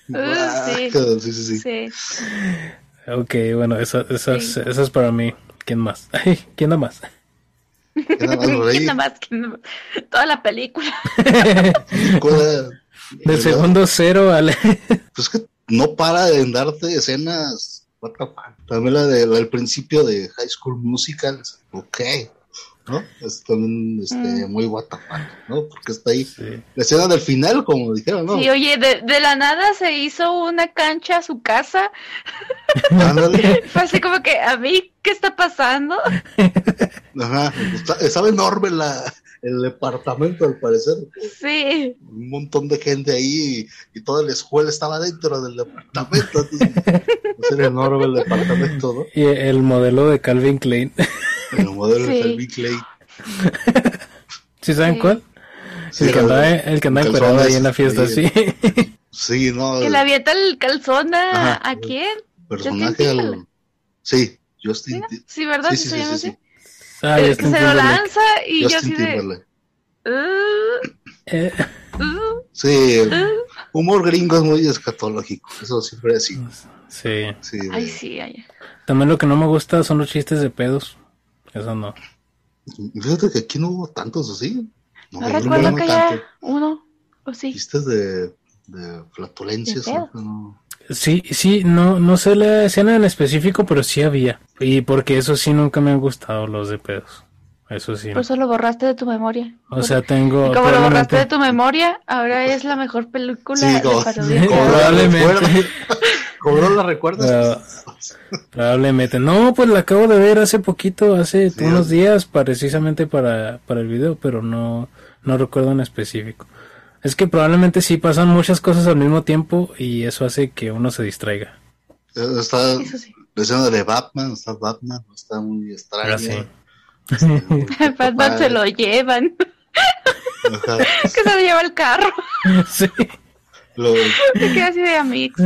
[SPEAKER 3] Uh, (laughs) sí. sí, sí, sí.
[SPEAKER 2] Ok, bueno, eso, eso, es, eso es para mí. ¿Quién más? (laughs) ¿Quién da más?
[SPEAKER 3] ¿Quién da más? Toda la película.
[SPEAKER 2] de segundo cero, Ale.
[SPEAKER 1] Pues que no para de darte escenas. También la del principio de High School Musical. Ok. ¿no? Es también este, mm. muy what ¿no? Porque está ahí la escena del final, como dijeron, ¿no?
[SPEAKER 3] Sí, oye, de, de la nada se hizo una cancha a su casa. (laughs) Fue así como que, ¿a mí qué está pasando?
[SPEAKER 1] Ajá, estaba enorme la, el departamento, al parecer.
[SPEAKER 3] Sí.
[SPEAKER 1] Un montón de gente ahí y, toda la escuela estaba dentro del departamento. era enorme el departamento, ¿no?
[SPEAKER 2] Y el modelo de Calvin Klein.
[SPEAKER 1] El modelo de Calvin Klein.
[SPEAKER 2] ¿Sí saben cuál? El, que andaba, el que andaba ahí en la fiesta, sí.
[SPEAKER 1] Sí, no.
[SPEAKER 3] Que le avienta el calzón a, ¿a quién?
[SPEAKER 1] Personaje al. Sí, Justin.
[SPEAKER 3] Sí, ¿verdad? Sí, sí, llama así. Ah, que se lo lanza y yo así de.
[SPEAKER 1] Uh, uh, sí, uh. humor gringo es muy escatológico, eso siempre es así.
[SPEAKER 2] Sí.
[SPEAKER 3] sí Ay, sí, ay.
[SPEAKER 2] También lo que no me gusta son los chistes de pedos. Eso no.
[SPEAKER 1] Fíjate que aquí no hubo tantos así.
[SPEAKER 3] No, no recuerdo que haya uno o sí.
[SPEAKER 1] Chistes de, de flatulencias. ¿no?
[SPEAKER 2] Sí, sí, no, no sé la escena en específico, pero sí había. Y porque eso sí nunca me han gustado los de pedos. Eso sí.
[SPEAKER 3] Por eso lo borraste de tu memoria.
[SPEAKER 2] O sea, tengo.
[SPEAKER 3] Y como lo borraste de tu memoria, ahora es la mejor película sí, de parodia. (laughs)
[SPEAKER 2] Probablemente.
[SPEAKER 1] ¿Cómo no la recuerdas? (laughs)
[SPEAKER 2] probablemente. No, pues la acabo de ver hace poquito, hace unos días, precisamente para, para el video, pero no, no recuerdo en específico. Es que probablemente sí pasan muchas cosas al mismo tiempo y eso hace que uno se distraiga.
[SPEAKER 1] Eh, está escena de Batman, está Batman, está muy extraño.
[SPEAKER 3] Ah, (laughs) (laughs) Batman se lo llevan. (laughs) que se lo lleva el carro.
[SPEAKER 2] sí.
[SPEAKER 1] Lo...
[SPEAKER 3] Se queda así de amigos.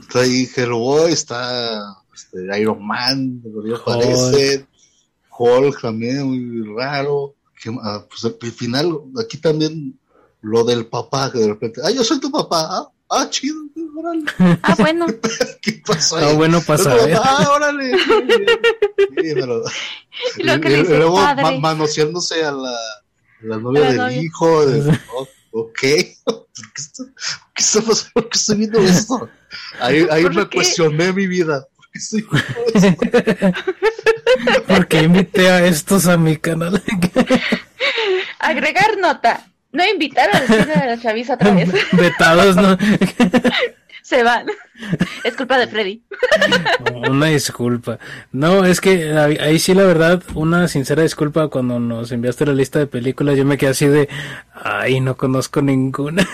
[SPEAKER 1] Está ahí Hellboy, está este, Iron Man, lo aparece. Hulk también, muy raro. Que, ah, pues al final, aquí también lo del papá, que de repente, ah, yo soy tu papá, ah, ah chido, órale.
[SPEAKER 3] Ah, bueno. (laughs)
[SPEAKER 1] ¿Qué pasó
[SPEAKER 2] ahí? Ah, bueno, pasa.
[SPEAKER 1] Ah, órale. Pero,
[SPEAKER 3] y, lo que y, luego
[SPEAKER 1] ma manoseándose a la, la novia la del novia. hijo. De, oh, ok. ¿Qué está, ¿Qué está pasando? ¿Por qué estoy viendo esto? Ahí, ahí me qué? cuestioné mi vida. ¿Por qué estoy viendo esto? (laughs)
[SPEAKER 2] ¿Por qué invité a estos a mi canal? (laughs)
[SPEAKER 3] Agregar nota. No invitaron al cine de la (laughs) chaviza otra vez. (laughs)
[SPEAKER 2] Vetados, ¿no? (laughs)
[SPEAKER 3] Se van. Es culpa de Freddy.
[SPEAKER 2] Una disculpa. No, es que ahí sí la verdad, una sincera disculpa cuando nos enviaste la lista de películas, yo me quedé así de, ay, no conozco ninguna.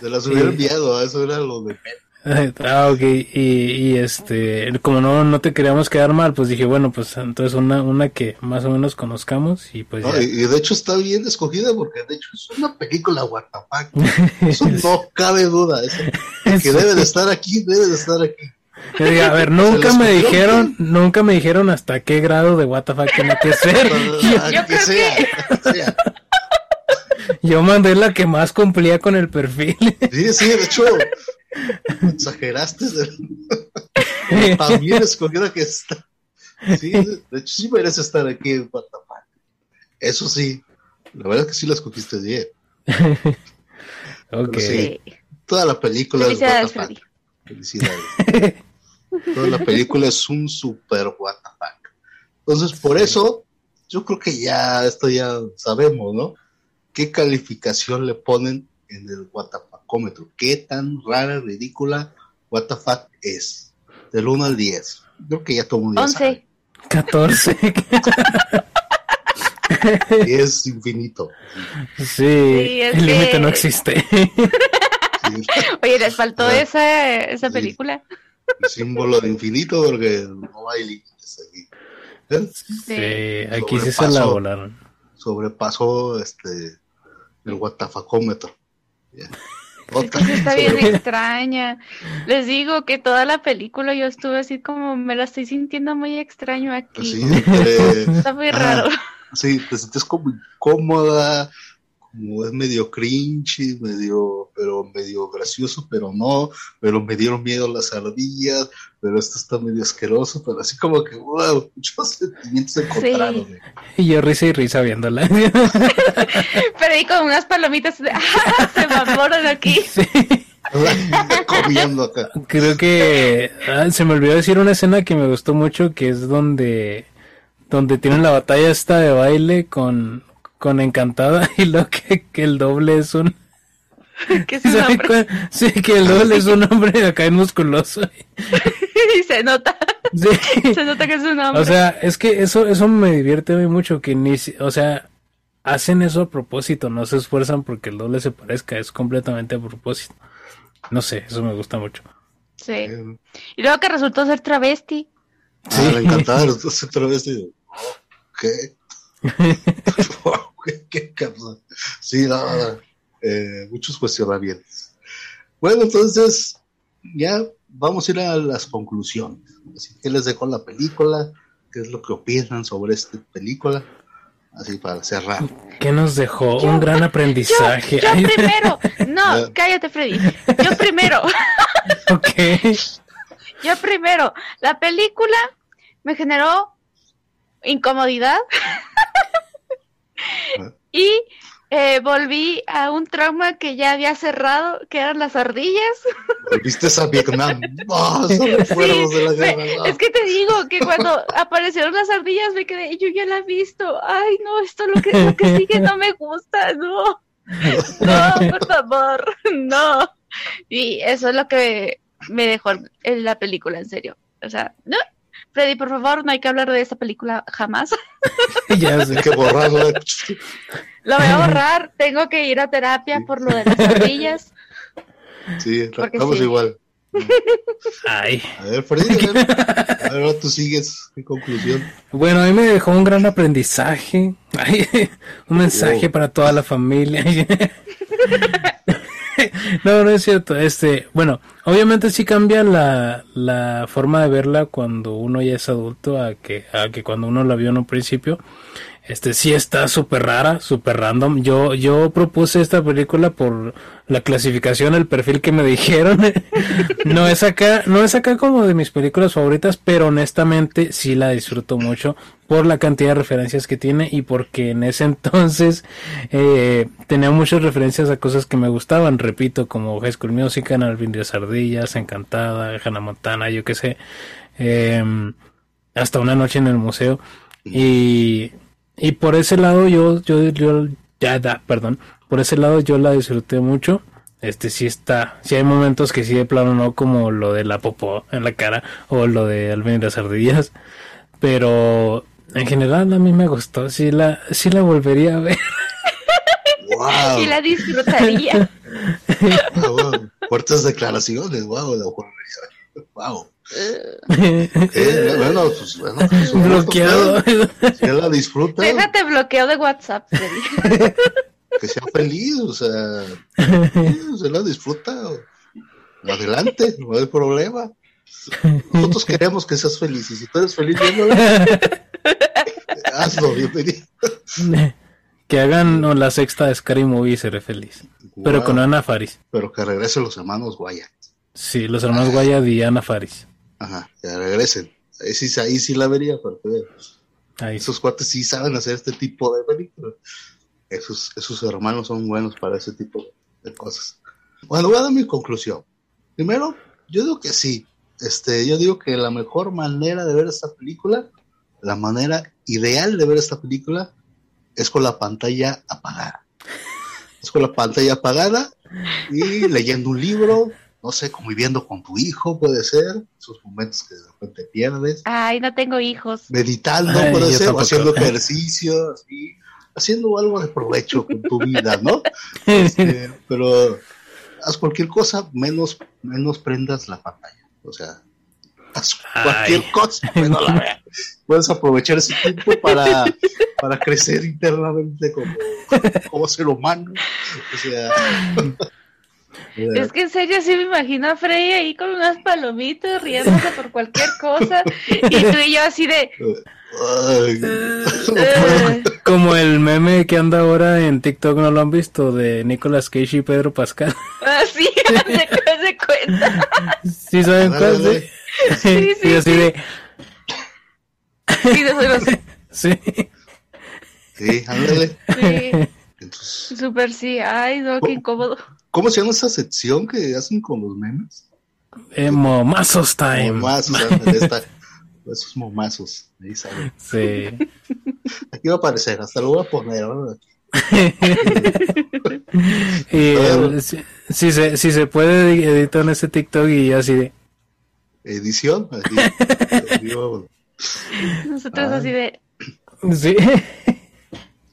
[SPEAKER 1] Se las hubiera enviado, eso era lo de (laughs)
[SPEAKER 2] Ah, ok, y, y, este, como no, no te queríamos quedar mal, pues dije, bueno, pues entonces una, una que más o menos conozcamos y pues
[SPEAKER 1] no, Y de hecho está bien escogida porque de hecho es una película Guatapac, (laughs) eso no cabe duda, eso, (laughs) que debe de estar aquí, debe de estar aquí.
[SPEAKER 2] a ver, nunca me dijeron, nunca me dijeron hasta qué grado de WTF tiene que ser.
[SPEAKER 3] yo, que sea.
[SPEAKER 2] Yo mandé la que más cumplía con el perfil.
[SPEAKER 1] Sí, sí, de hecho, exageraste. También escogió que está. Sí, de hecho, sí merece estar aquí en Guatapac. Eso sí, la verdad es que sí la escogiste bien. (laughs)
[SPEAKER 2] ok.
[SPEAKER 1] Sí, toda la película
[SPEAKER 3] Felicidades, es
[SPEAKER 1] Felicidades. toda la película es un super Guatapac. Entonces, por eso, yo creo que ya esto ya sabemos, ¿no? ¿Qué calificación le ponen en el ¿Qué tan rara, ridícula Guatafac es? Del 1 al 10. Creo que ya todo el mundo
[SPEAKER 3] 11.
[SPEAKER 2] 14.
[SPEAKER 1] y es infinito.
[SPEAKER 2] Sí, sí es el límite que... no existe. (laughs)
[SPEAKER 3] Oye, les faltó ah, esa, esa película.
[SPEAKER 1] El símbolo de infinito porque no hay límites aquí.
[SPEAKER 2] ¿Eh? Sí, aquí sí se la volaron.
[SPEAKER 1] Sobrepasó este el guatafacómetro.
[SPEAKER 3] Está bien extraña. Les digo que toda la película yo estuve así como me la estoy sintiendo muy extraño aquí.
[SPEAKER 1] Sí, eh, (laughs)
[SPEAKER 3] está muy raro.
[SPEAKER 1] Sí, te sientes como incómoda, es medio cringe, medio, pero medio gracioso, pero no, pero me dieron miedo las ardillas, pero esto está medio asqueroso, pero así como que, wow, (laughs) muchos sentimientos encontrados. (laughs)
[SPEAKER 2] Y yo risa y risa viéndola. (laughs)
[SPEAKER 3] pero ahí con unas palomitas de, ¡ah! se evaporan aquí. Sí.
[SPEAKER 1] Comiendo acá.
[SPEAKER 2] Creo que ah, se me olvidó decir una escena que me gustó mucho, que es donde donde tienen la batalla esta de baile con, con Encantada (laughs) y lo que, que el doble es un... (laughs)
[SPEAKER 3] ¿Qué es un (laughs) hombre?
[SPEAKER 2] Sí, que el doble es un hombre acá en musculoso.
[SPEAKER 3] y se nota. Sí. Se nota que es un hombre.
[SPEAKER 2] O sea, es que eso, eso me divierte muy mucho, que ni, o sea, hacen eso a propósito, no se esfuerzan porque el doble se parezca, es completamente a propósito. No sé, eso me gusta mucho.
[SPEAKER 3] Sí. Y luego que resultó ser travesti.
[SPEAKER 1] Sí, ah, encantada resultó ser travesti. ¿Qué? (laughs) sí, nada, eh, muchos cuestionamientos. Bueno, entonces ya vamos a ir a las conclusiones. Así que les dejo la película, qué es lo que opinan sobre esta película, así para cerrar.
[SPEAKER 2] ¿Qué nos dejó? Un gran aprendizaje.
[SPEAKER 3] Yo, primero, no, (laughs) (laughs) cállate Freddy, yo primero.
[SPEAKER 2] ok.
[SPEAKER 3] Yo primero, la película me generó incomodidad y (laughs) eh, volví a un trauma que ya había cerrado, que eran las ardillas. (laughs)
[SPEAKER 1] Volviste a Vietnam. Oh, de la
[SPEAKER 3] Es que te digo que cuando aparecieron las ardillas me quedé, yo ya la he visto. Ay, no, esto lo que, lo que sigue no me gusta, no. (laughs) No, por favor, no. Y eso es lo que me dejó en la película, en serio. O sea, no, Freddy, por favor, no hay que hablar de esta película jamás. (laughs)
[SPEAKER 1] ya sé que borrarla.
[SPEAKER 3] Lo voy a borrar, tengo que ir a terapia por lo de las ardillas.
[SPEAKER 1] Sí, estamos igual.
[SPEAKER 2] Ay.
[SPEAKER 1] A ver, Freddy, a ver, tú sigues, ¿qué conclusión?
[SPEAKER 2] Bueno, a mí me dejó un gran aprendizaje, (laughs) un mensaje para toda la familia. (laughs) (laughs) no, no es cierto. Este, bueno, obviamente sí cambia la, la forma de verla cuando uno ya es adulto a que, a que cuando uno la vio en un principio. Este sí está súper rara, súper random. Yo, yo propuse esta película por la clasificación, el perfil que me dijeron. (laughs) no es acá, no es acá como de mis películas favoritas, pero honestamente sí la disfruto mucho por la cantidad de referencias que tiene y porque en ese (laughs) entonces eh, tenía muchas referencias a cosas que me gustaban, repito, como High School Musical, Alvin de Ardillas, Encantada, Hannah Montana, yo qué sé, em, hasta una noche en el museo y y por ese lado yo, yo, yo, ya da, perdón, por ese lado yo la disfruté mucho. Este sí está, sí hay momentos que sí de plano no como lo de la popó en la cara o lo de Alvin de las ardillas, pero en general a mí me gustó, sí la, sí la volvería a ver.
[SPEAKER 1] Wow. (laughs)
[SPEAKER 3] Sí la disfrutaría. (laughs)
[SPEAKER 1] wow, Fuertes declaraciones, wow, la wow. Eh, bueno, pues bueno. Pues,
[SPEAKER 2] bloqueado.
[SPEAKER 1] Si él la disfruta.
[SPEAKER 3] Déjate bloqueado de WhatsApp, (laughs)
[SPEAKER 1] que sea feliz, o sea, se la disfruta. Adelante, no hay problema. Nosotros queremos que seas feliz y si tú eres feliz (laughs) hazlo, bienvenido.
[SPEAKER 2] Que hagan la sexta de Scary Movie y seré feliz. Pero con Ana Faris.
[SPEAKER 1] Pero que regresen los hermanos Guaya.
[SPEAKER 2] Sí, los hermanos Guaya y Ana Faris.
[SPEAKER 1] Ajá, que regresen. Ahí sí, ahí sí la vería, porque ahí. esos cuates sí saben hacer este tipo de películas. Esos, esos hermanos son buenos para ese tipo de cosas. Bueno, voy a dar mi conclusión. Primero, yo digo que sí. Este, yo digo que la mejor manera de ver esta película, la manera ideal de ver esta película, es con la pantalla apagada. Es con la pantalla apagada y leyendo un libro no sé, conviviendo con tu hijo, puede ser, esos momentos que de repente pierdes.
[SPEAKER 3] Ay, no tengo hijos.
[SPEAKER 1] Meditando, puede ser, o haciendo ejercicio, así, haciendo algo de provecho con tu vida, ¿no? (laughs) Este, pero haz cualquier cosa, menos, menos prendas la pantalla. O sea, haz cualquier cosa, menos la veas. Puedes aprovechar ese tiempo para, para crecer internamente como, como ser humano. O sea.
[SPEAKER 3] Es que en serio sí me imagino a Freddy ahí con unas palomitas riéndose por cualquier cosa (laughs) y tú y yo así de...
[SPEAKER 2] Como el meme que anda ahora en TikTok, ¿no lo han visto? De Nicolas Cage y Pedro Pascal. (laughs)
[SPEAKER 3] Ah, sí, (laughs) se cuenta.
[SPEAKER 2] ¿Sí saben cuál? Sí, sí, sí. así de...
[SPEAKER 3] Sí, de
[SPEAKER 1] Sí. Sí, ándale.
[SPEAKER 3] Sí. Súper sí. Ay, no, qué incómodo.
[SPEAKER 1] ¿Cómo se llama esa sección que hacen con los memes?
[SPEAKER 2] Eh, momazos time.
[SPEAKER 1] Momazos, esos momazos. Ahí sale.
[SPEAKER 2] Sí.
[SPEAKER 1] Aquí va a aparecer, hasta lo voy a poner. (laughs)
[SPEAKER 2] y eh, si, se, si se puede editar en ese TikTok y así de
[SPEAKER 1] edición
[SPEAKER 3] nosotros así de
[SPEAKER 2] sí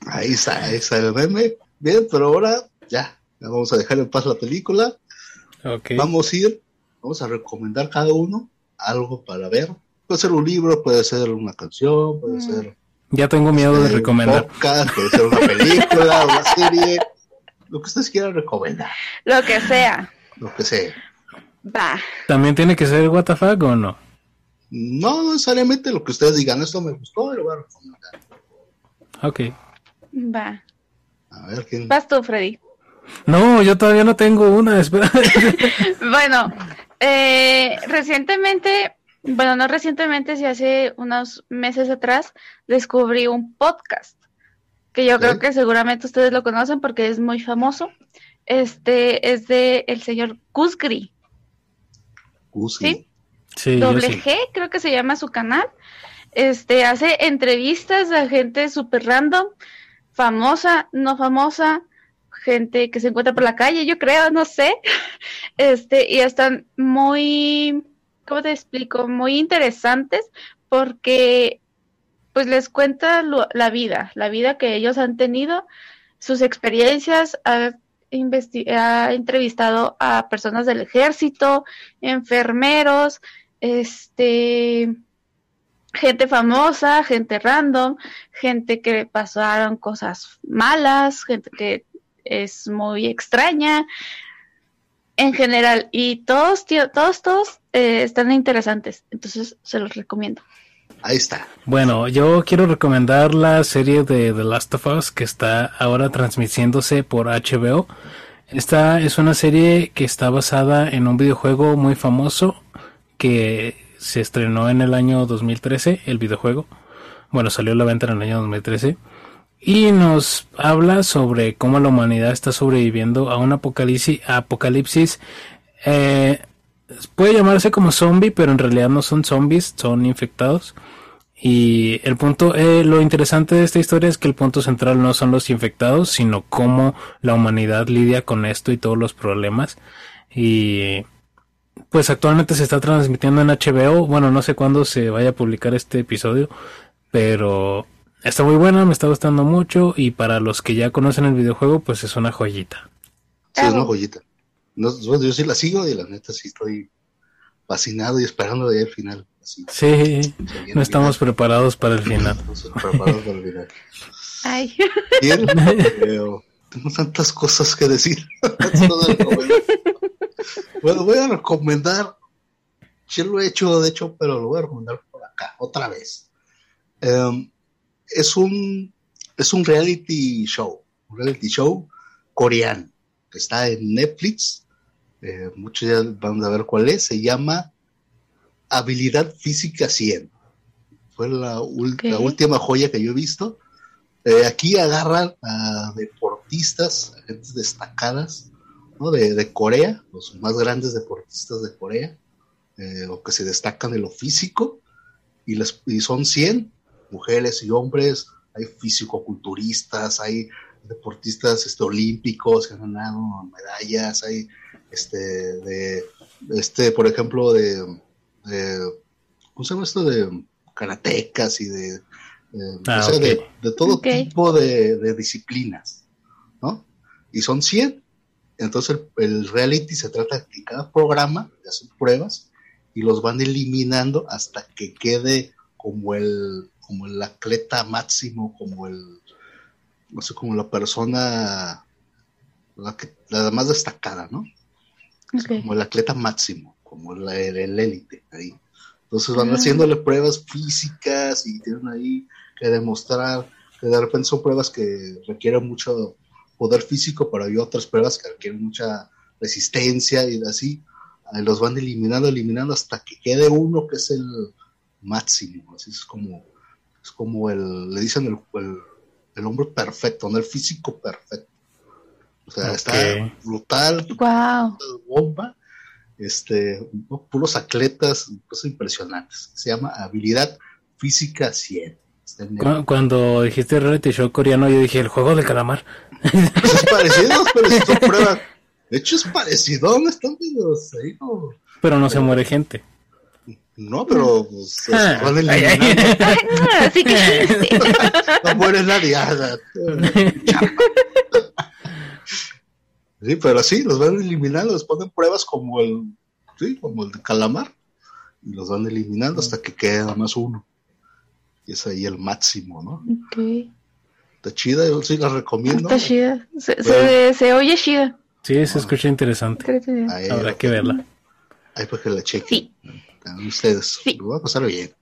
[SPEAKER 1] ahí está ahí está el meme bien pero ahora ya vamos a dejar en paz la película vamos a ir vamos a recomendar cada uno algo para ver puede ser un libro puede ser una canción puede mm. ser
[SPEAKER 2] ya tengo miedo de recomendar.
[SPEAKER 1] puede ser una película, una serie, lo que ustedes quieran recomendar.
[SPEAKER 3] Lo que sea.
[SPEAKER 1] Lo que sea.
[SPEAKER 3] Va.
[SPEAKER 2] ¿También tiene que ser WTF o no?
[SPEAKER 1] No necesariamente lo que ustedes digan, esto me gustó y lo voy a recomendar.
[SPEAKER 2] Ok.
[SPEAKER 3] Va.
[SPEAKER 1] A ver quién.
[SPEAKER 3] Vas tú, Freddy.
[SPEAKER 2] No, yo todavía no tengo una, espera. (laughs)
[SPEAKER 3] bueno, eh, recientemente bueno, no recientemente, si hace unos meses atrás, descubrí un podcast que yo creo que seguramente ustedes lo conocen porque es muy famoso. Este es de el señor Kuzgri.
[SPEAKER 1] ¿Sí?
[SPEAKER 2] sí
[SPEAKER 3] Doble G, creo que se llama su canal. Este hace entrevistas a gente súper random, famosa, no famosa, gente que se encuentra por la calle, yo creo, no sé. (laughs) Este, y están muy ¿cómo te explico? Muy interesantes porque pues les cuenta la vida, la vida que ellos han tenido, sus experiencias, ha, ha entrevistado a personas del ejército, enfermeros, este gente famosa, gente random, gente que pasaron cosas malas, gente que es muy extraña, en general. Y todos, tío, todos, todos eh, están interesantes. Entonces se los recomiendo.
[SPEAKER 1] Ahí está.
[SPEAKER 2] Bueno, yo quiero recomendar la serie de The Last of Us que está ahora transmitiéndose por HBO. Esta es una serie que está basada en un videojuego muy famoso que se estrenó en el año 2013, el videojuego. Bueno, salió a la venta en el año 2013 y nos habla sobre cómo la humanidad está sobreviviendo a un apocalipsis, eh, puede llamarse como zombie, pero en realidad no son zombies, son infectados. Y el punto, eh, lo interesante de esta historia es que el punto central no son los infectados, sino cómo la humanidad lidia con esto y todos los problemas. Y pues actualmente se está transmitiendo en HBO. Bueno, no sé cuándo se vaya a publicar este episodio, pero Está muy buena, me está gustando mucho y para los que ya conocen el videojuego, pues es una joyita.
[SPEAKER 1] Sí, es una joyita. No, yo sí la sigo y la neta sí estoy fascinado y esperando de ahí al final.
[SPEAKER 2] sí, no estamos preparados para el final.
[SPEAKER 1] preparados para el final.
[SPEAKER 3] Ay.
[SPEAKER 1] Bien, (laughs) pero tengo tantas cosas que decir. (laughs) bueno, voy a recomendar, sí lo he hecho, de hecho, pero lo voy a recomendar por acá, otra vez. Um, es un, es un reality show, un reality show coreano, que está en Netflix. Eh, muchos ya van a ver cuál es. Se llama Habilidad Física 100. Fue la, última joya que yo he visto. Eh, aquí agarran a deportistas, a gente destacadas de, Corea, los más grandes deportistas de Corea, eh, o que se destacan en lo físico, y, les, y son 100 mujeres y hombres, hay fisicoculturistas, hay deportistas este, olímpicos que han ganado medallas, hay este de este, por ejemplo, de, ¿cómo se llama esto? de karatecas y de ah, de, todo tipo de, disciplinas, ¿no? Y son 100. Entonces el, reality se trata de que cada programa le hacen pruebas y los van eliminando hasta que quede como el como el atleta máximo, como el, no sé, como la persona, la, que, la más destacada, ¿no? como el atleta máximo, como el élite ahí. Entonces van ah. haciéndole pruebas físicas y tienen ahí que demostrar que de repente son pruebas que requieren mucho poder físico, pero hay otras pruebas que requieren mucha resistencia y así. los van eliminando, eliminando hasta que quede uno que es el máximo. Así es como, es como el, le dicen el, el, hombre perfecto, ¿no? El físico perfecto. O sea, está brutal,
[SPEAKER 3] wow.
[SPEAKER 1] bomba, este, puros atletas, cosas impresionantes. Se llama habilidad física 100.
[SPEAKER 2] Cuando, dijiste reality show coreano, yo dije el juego del calamar.
[SPEAKER 1] Pues (laughs) es parecido, pero si son pruebas. De hecho, es parecido, ¿no? Están ahí,
[SPEAKER 2] Pero no se muere gente.
[SPEAKER 1] No, pero pues, ah, van eliminando. Así que (laughs) no muere nadie. Ah, sí, pero sí, los van eliminando, les ponen pruebas como el, sí, como el de calamar, y los van eliminando hasta que queda más uno. Y es ahí el máximo, ¿no?
[SPEAKER 3] Okay.
[SPEAKER 1] Está chida, yo sí la recomiendo.
[SPEAKER 3] Está chida, se, se, oye chida.
[SPEAKER 2] Sí, se escucha interesante. Habrá que verla.
[SPEAKER 1] Ahí para que la chequen. Sí ustedes. Lo va a pasar bien.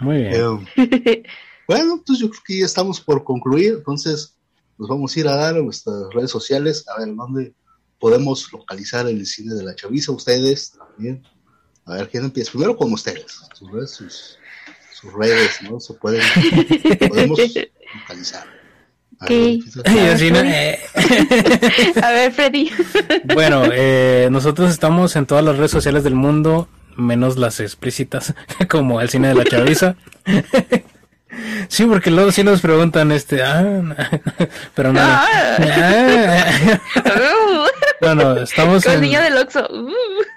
[SPEAKER 2] Muy bien.
[SPEAKER 1] Eh, (laughs) bueno, pues yo creo que ya estamos por concluir. Entonces, nos vamos a ir a dar a nuestras redes sociales, a ver dónde podemos localizar el cine de la chaviza. Ustedes también. A ver quién empieza. Primero con ustedes. Sus redes, sus, redes ¿no? Se pueden, podemos localizar.
[SPEAKER 3] A, ver, (laughs) a ver, Freddy. (laughs)
[SPEAKER 2] bueno, eh, nosotros estamos en todas las redes sociales del mundo menos las explícitas, (laughs) como el cine de la chaviza. (laughs) Sí, porque luego sí nos preguntan este, ah, (laughs) pero nada. Ah. bueno, estamos
[SPEAKER 3] en, del uh.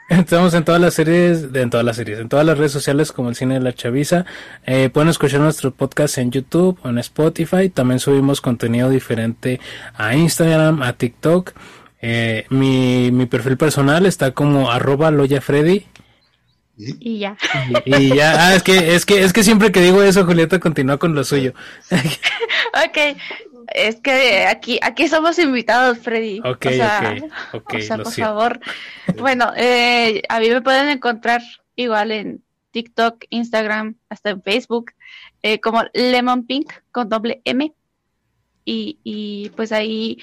[SPEAKER 2] Estamos en todas las series, en todas las series, en todas las redes sociales como el cine de la chaviza. Eh, pueden escuchar nuestro podcast en YouTube en Spotify. También subimos contenido diferente a Instagram, a TikTok. Eh, mi, mi perfil personal está como arroba loyafreddy
[SPEAKER 3] y ya.
[SPEAKER 2] Y, ya, ah, es que, es que, es que siempre que digo eso, Julieta continúa con lo suyo. (laughs)
[SPEAKER 3] ok, es que aquí, aquí somos invitados, Freddy.
[SPEAKER 2] Ok, ok,
[SPEAKER 3] o sea, (laughs) por favor. Bueno, eh, a mí me pueden encontrar igual en TikTok, Instagram, hasta en Facebook, eh, como Lemon Pink con doble M. Y, y pues ahí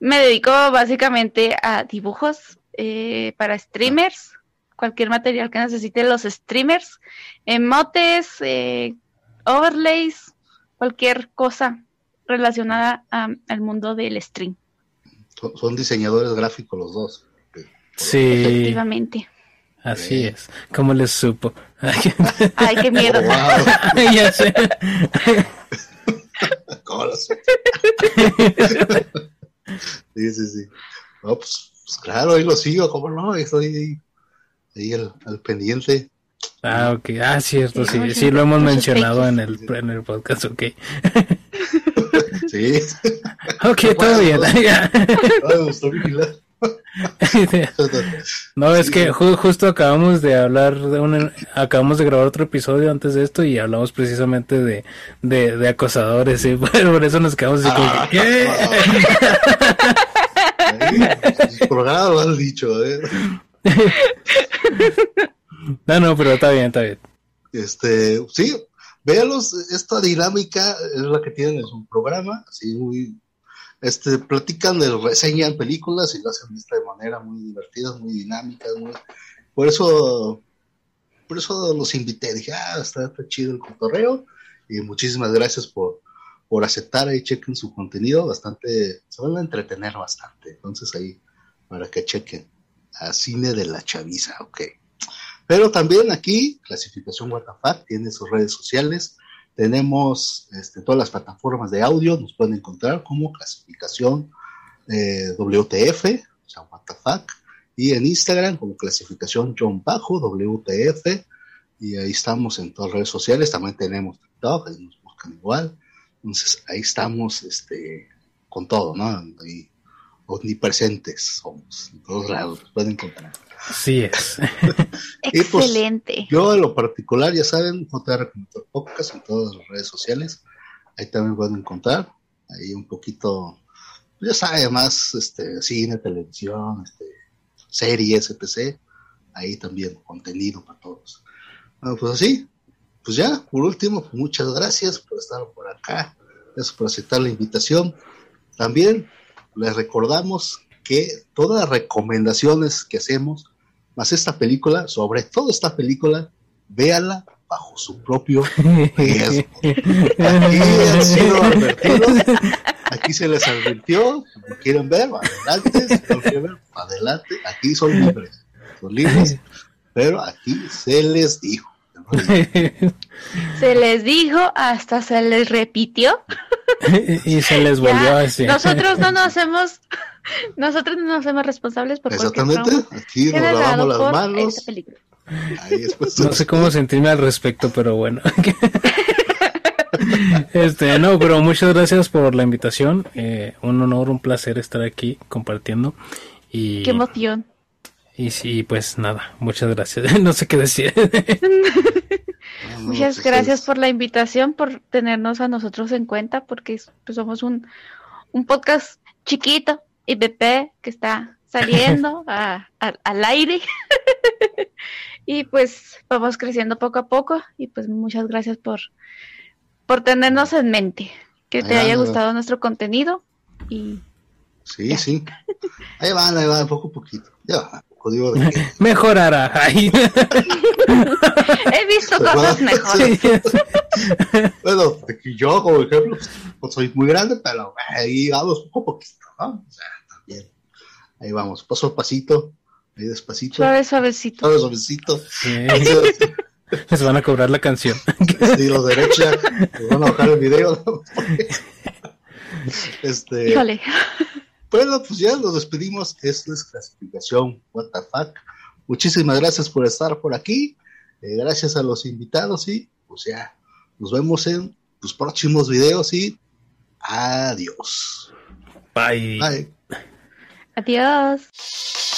[SPEAKER 3] me dedico básicamente a dibujos eh, para streamers cualquier material que necesiten los streamers, emotes, eh, overlays, cualquier cosa relacionada al mundo del stream.
[SPEAKER 1] Son, diseñadores gráficos los dos.
[SPEAKER 2] Sí.
[SPEAKER 3] Efectivamente.
[SPEAKER 2] Así es, como les supo.
[SPEAKER 3] Ay, qué (laughs) miedo.
[SPEAKER 2] Oh, (laughs) ya sé. (laughs)
[SPEAKER 1] ¿Cómo lo sé? sí, sí, sí. Pues, pues, claro, ahí lo sigo, ¿cómo no? Estoy ahí al, pendiente.
[SPEAKER 2] Ah, ok. Ah, cierto, sí, sí, lo hemos mencionado en el, en el podcast, ok. (laughs)
[SPEAKER 1] sí. (laughs)
[SPEAKER 2] ok, todo bien. no, (laughs) es que justo acabamos de hablar de un, acabamos de grabar otro episodio antes de esto y hablamos precisamente de, de, de acosadores y por eso nos quedamos así como, ah, ¿qué?
[SPEAKER 1] programa lo has dicho, ¿eh? (laughs)
[SPEAKER 2] no, no, pero está bien, está bien.
[SPEAKER 1] Este, sí, véalos, esta dinámica es la que tienen en su programa, así muy, este, platican, de, reseñan películas y lo hacen de manera muy divertida, muy dinámica, muy, por eso, por eso los invité, dije, ah, está, chido el cotorreo, y muchísimas gracias por, por aceptar ahí, chequen su contenido, bastante, se van a entretener bastante, entonces ahí, para que chequen a cine de la chaviza, ok. Pero también aquí, clasificación WTF tiene sus redes sociales. Tenemos este, todas las plataformas de audio, nos pueden encontrar como clasificación eh, WTF, o sea, WTF, y en Instagram como clasificación John Bajo, WTF, y ahí estamos en todas las redes sociales. También tenemos TikTok, ahí nos buscan igual. Entonces ahí estamos este, con todo, ¿no? Ahí omnipresentes somos, en todos lados, pueden encontrar.
[SPEAKER 2] Así es. (laughs)
[SPEAKER 1] Pues,
[SPEAKER 3] Excelente.
[SPEAKER 1] yo en lo particular, ya saben, JR Podcast en todas las redes sociales, ahí también pueden encontrar, ahí un poquito, ya saben, más este, cine, televisión, este, series, etc. Ahí también contenido para todos. Bueno, pues así, pues ya, por último, muchas gracias por estar por acá, gracias por aceptar la invitación. También les recordamos que todas las recomendaciones que hacemos, más esta película, sobre todo esta película, véala bajo su propio riesgo. (laughs) Aquí han sido advertidos, aquí se les advirtió, si quieren ver, adelante, si no quieren ver, adelante, aquí son libres, son libres, pero aquí se les dijo. (laughs)
[SPEAKER 3] Se les dijo, hasta se les repitió. (laughs) (laughs)
[SPEAKER 2] y se les volvió a decir.
[SPEAKER 3] Nosotros no nos (laughs) hacemos, (laughs) nosotros no nos hacemos responsables por
[SPEAKER 1] Exactamente, aquí nos lavamos las manos.
[SPEAKER 2] no sé cómo sentirme al respecto, pero bueno. este, no, pero muchas gracias por la invitación. Eh, un honor, un placer estar aquí compartiendo. Y,
[SPEAKER 3] Qué emoción.
[SPEAKER 2] Y sí, pues nada, muchas gracias. no sé qué decir.
[SPEAKER 3] Muchas gracias por la invitación, por tenernos a nosotros en cuenta, porque pues, somos un, un podcast chiquito y BP que está saliendo (laughs) al aire. (laughs) y pues vamos creciendo poco a poco y pues muchas gracias por, por tenernos en mente. Que te haya gustado nuestro contenido y...
[SPEAKER 1] Sí, sí. (laughs) Ahí van, ahí van, poco a poquito. Ya (laughs)
[SPEAKER 2] Mejorará. Ahí.
[SPEAKER 3] He visto cosas mejores. (laughs)
[SPEAKER 1] bueno, yo, como ejemplo, pues soy muy grande, pero ahí vamos poco a poquito, ¿no? O sea, también. Ahí vamos, paso a pasito, ahí despacito.
[SPEAKER 3] Suave, suavecito.
[SPEAKER 1] Suave, suavecito. (laughs)
[SPEAKER 2] Les van a cobrar la canción.
[SPEAKER 1] Sí, los derechos, les van a bajar el video. Este.
[SPEAKER 3] Híjole.
[SPEAKER 1] Bueno, pues ya nos despedimos. Esto es clasificación What the fuck. Muchísimas gracias por estar por aquí. Eh, gracias a los invitados y pues ya nos vemos en los próximos videos y adiós.
[SPEAKER 2] Bye.
[SPEAKER 1] Bye.
[SPEAKER 3] Adiós.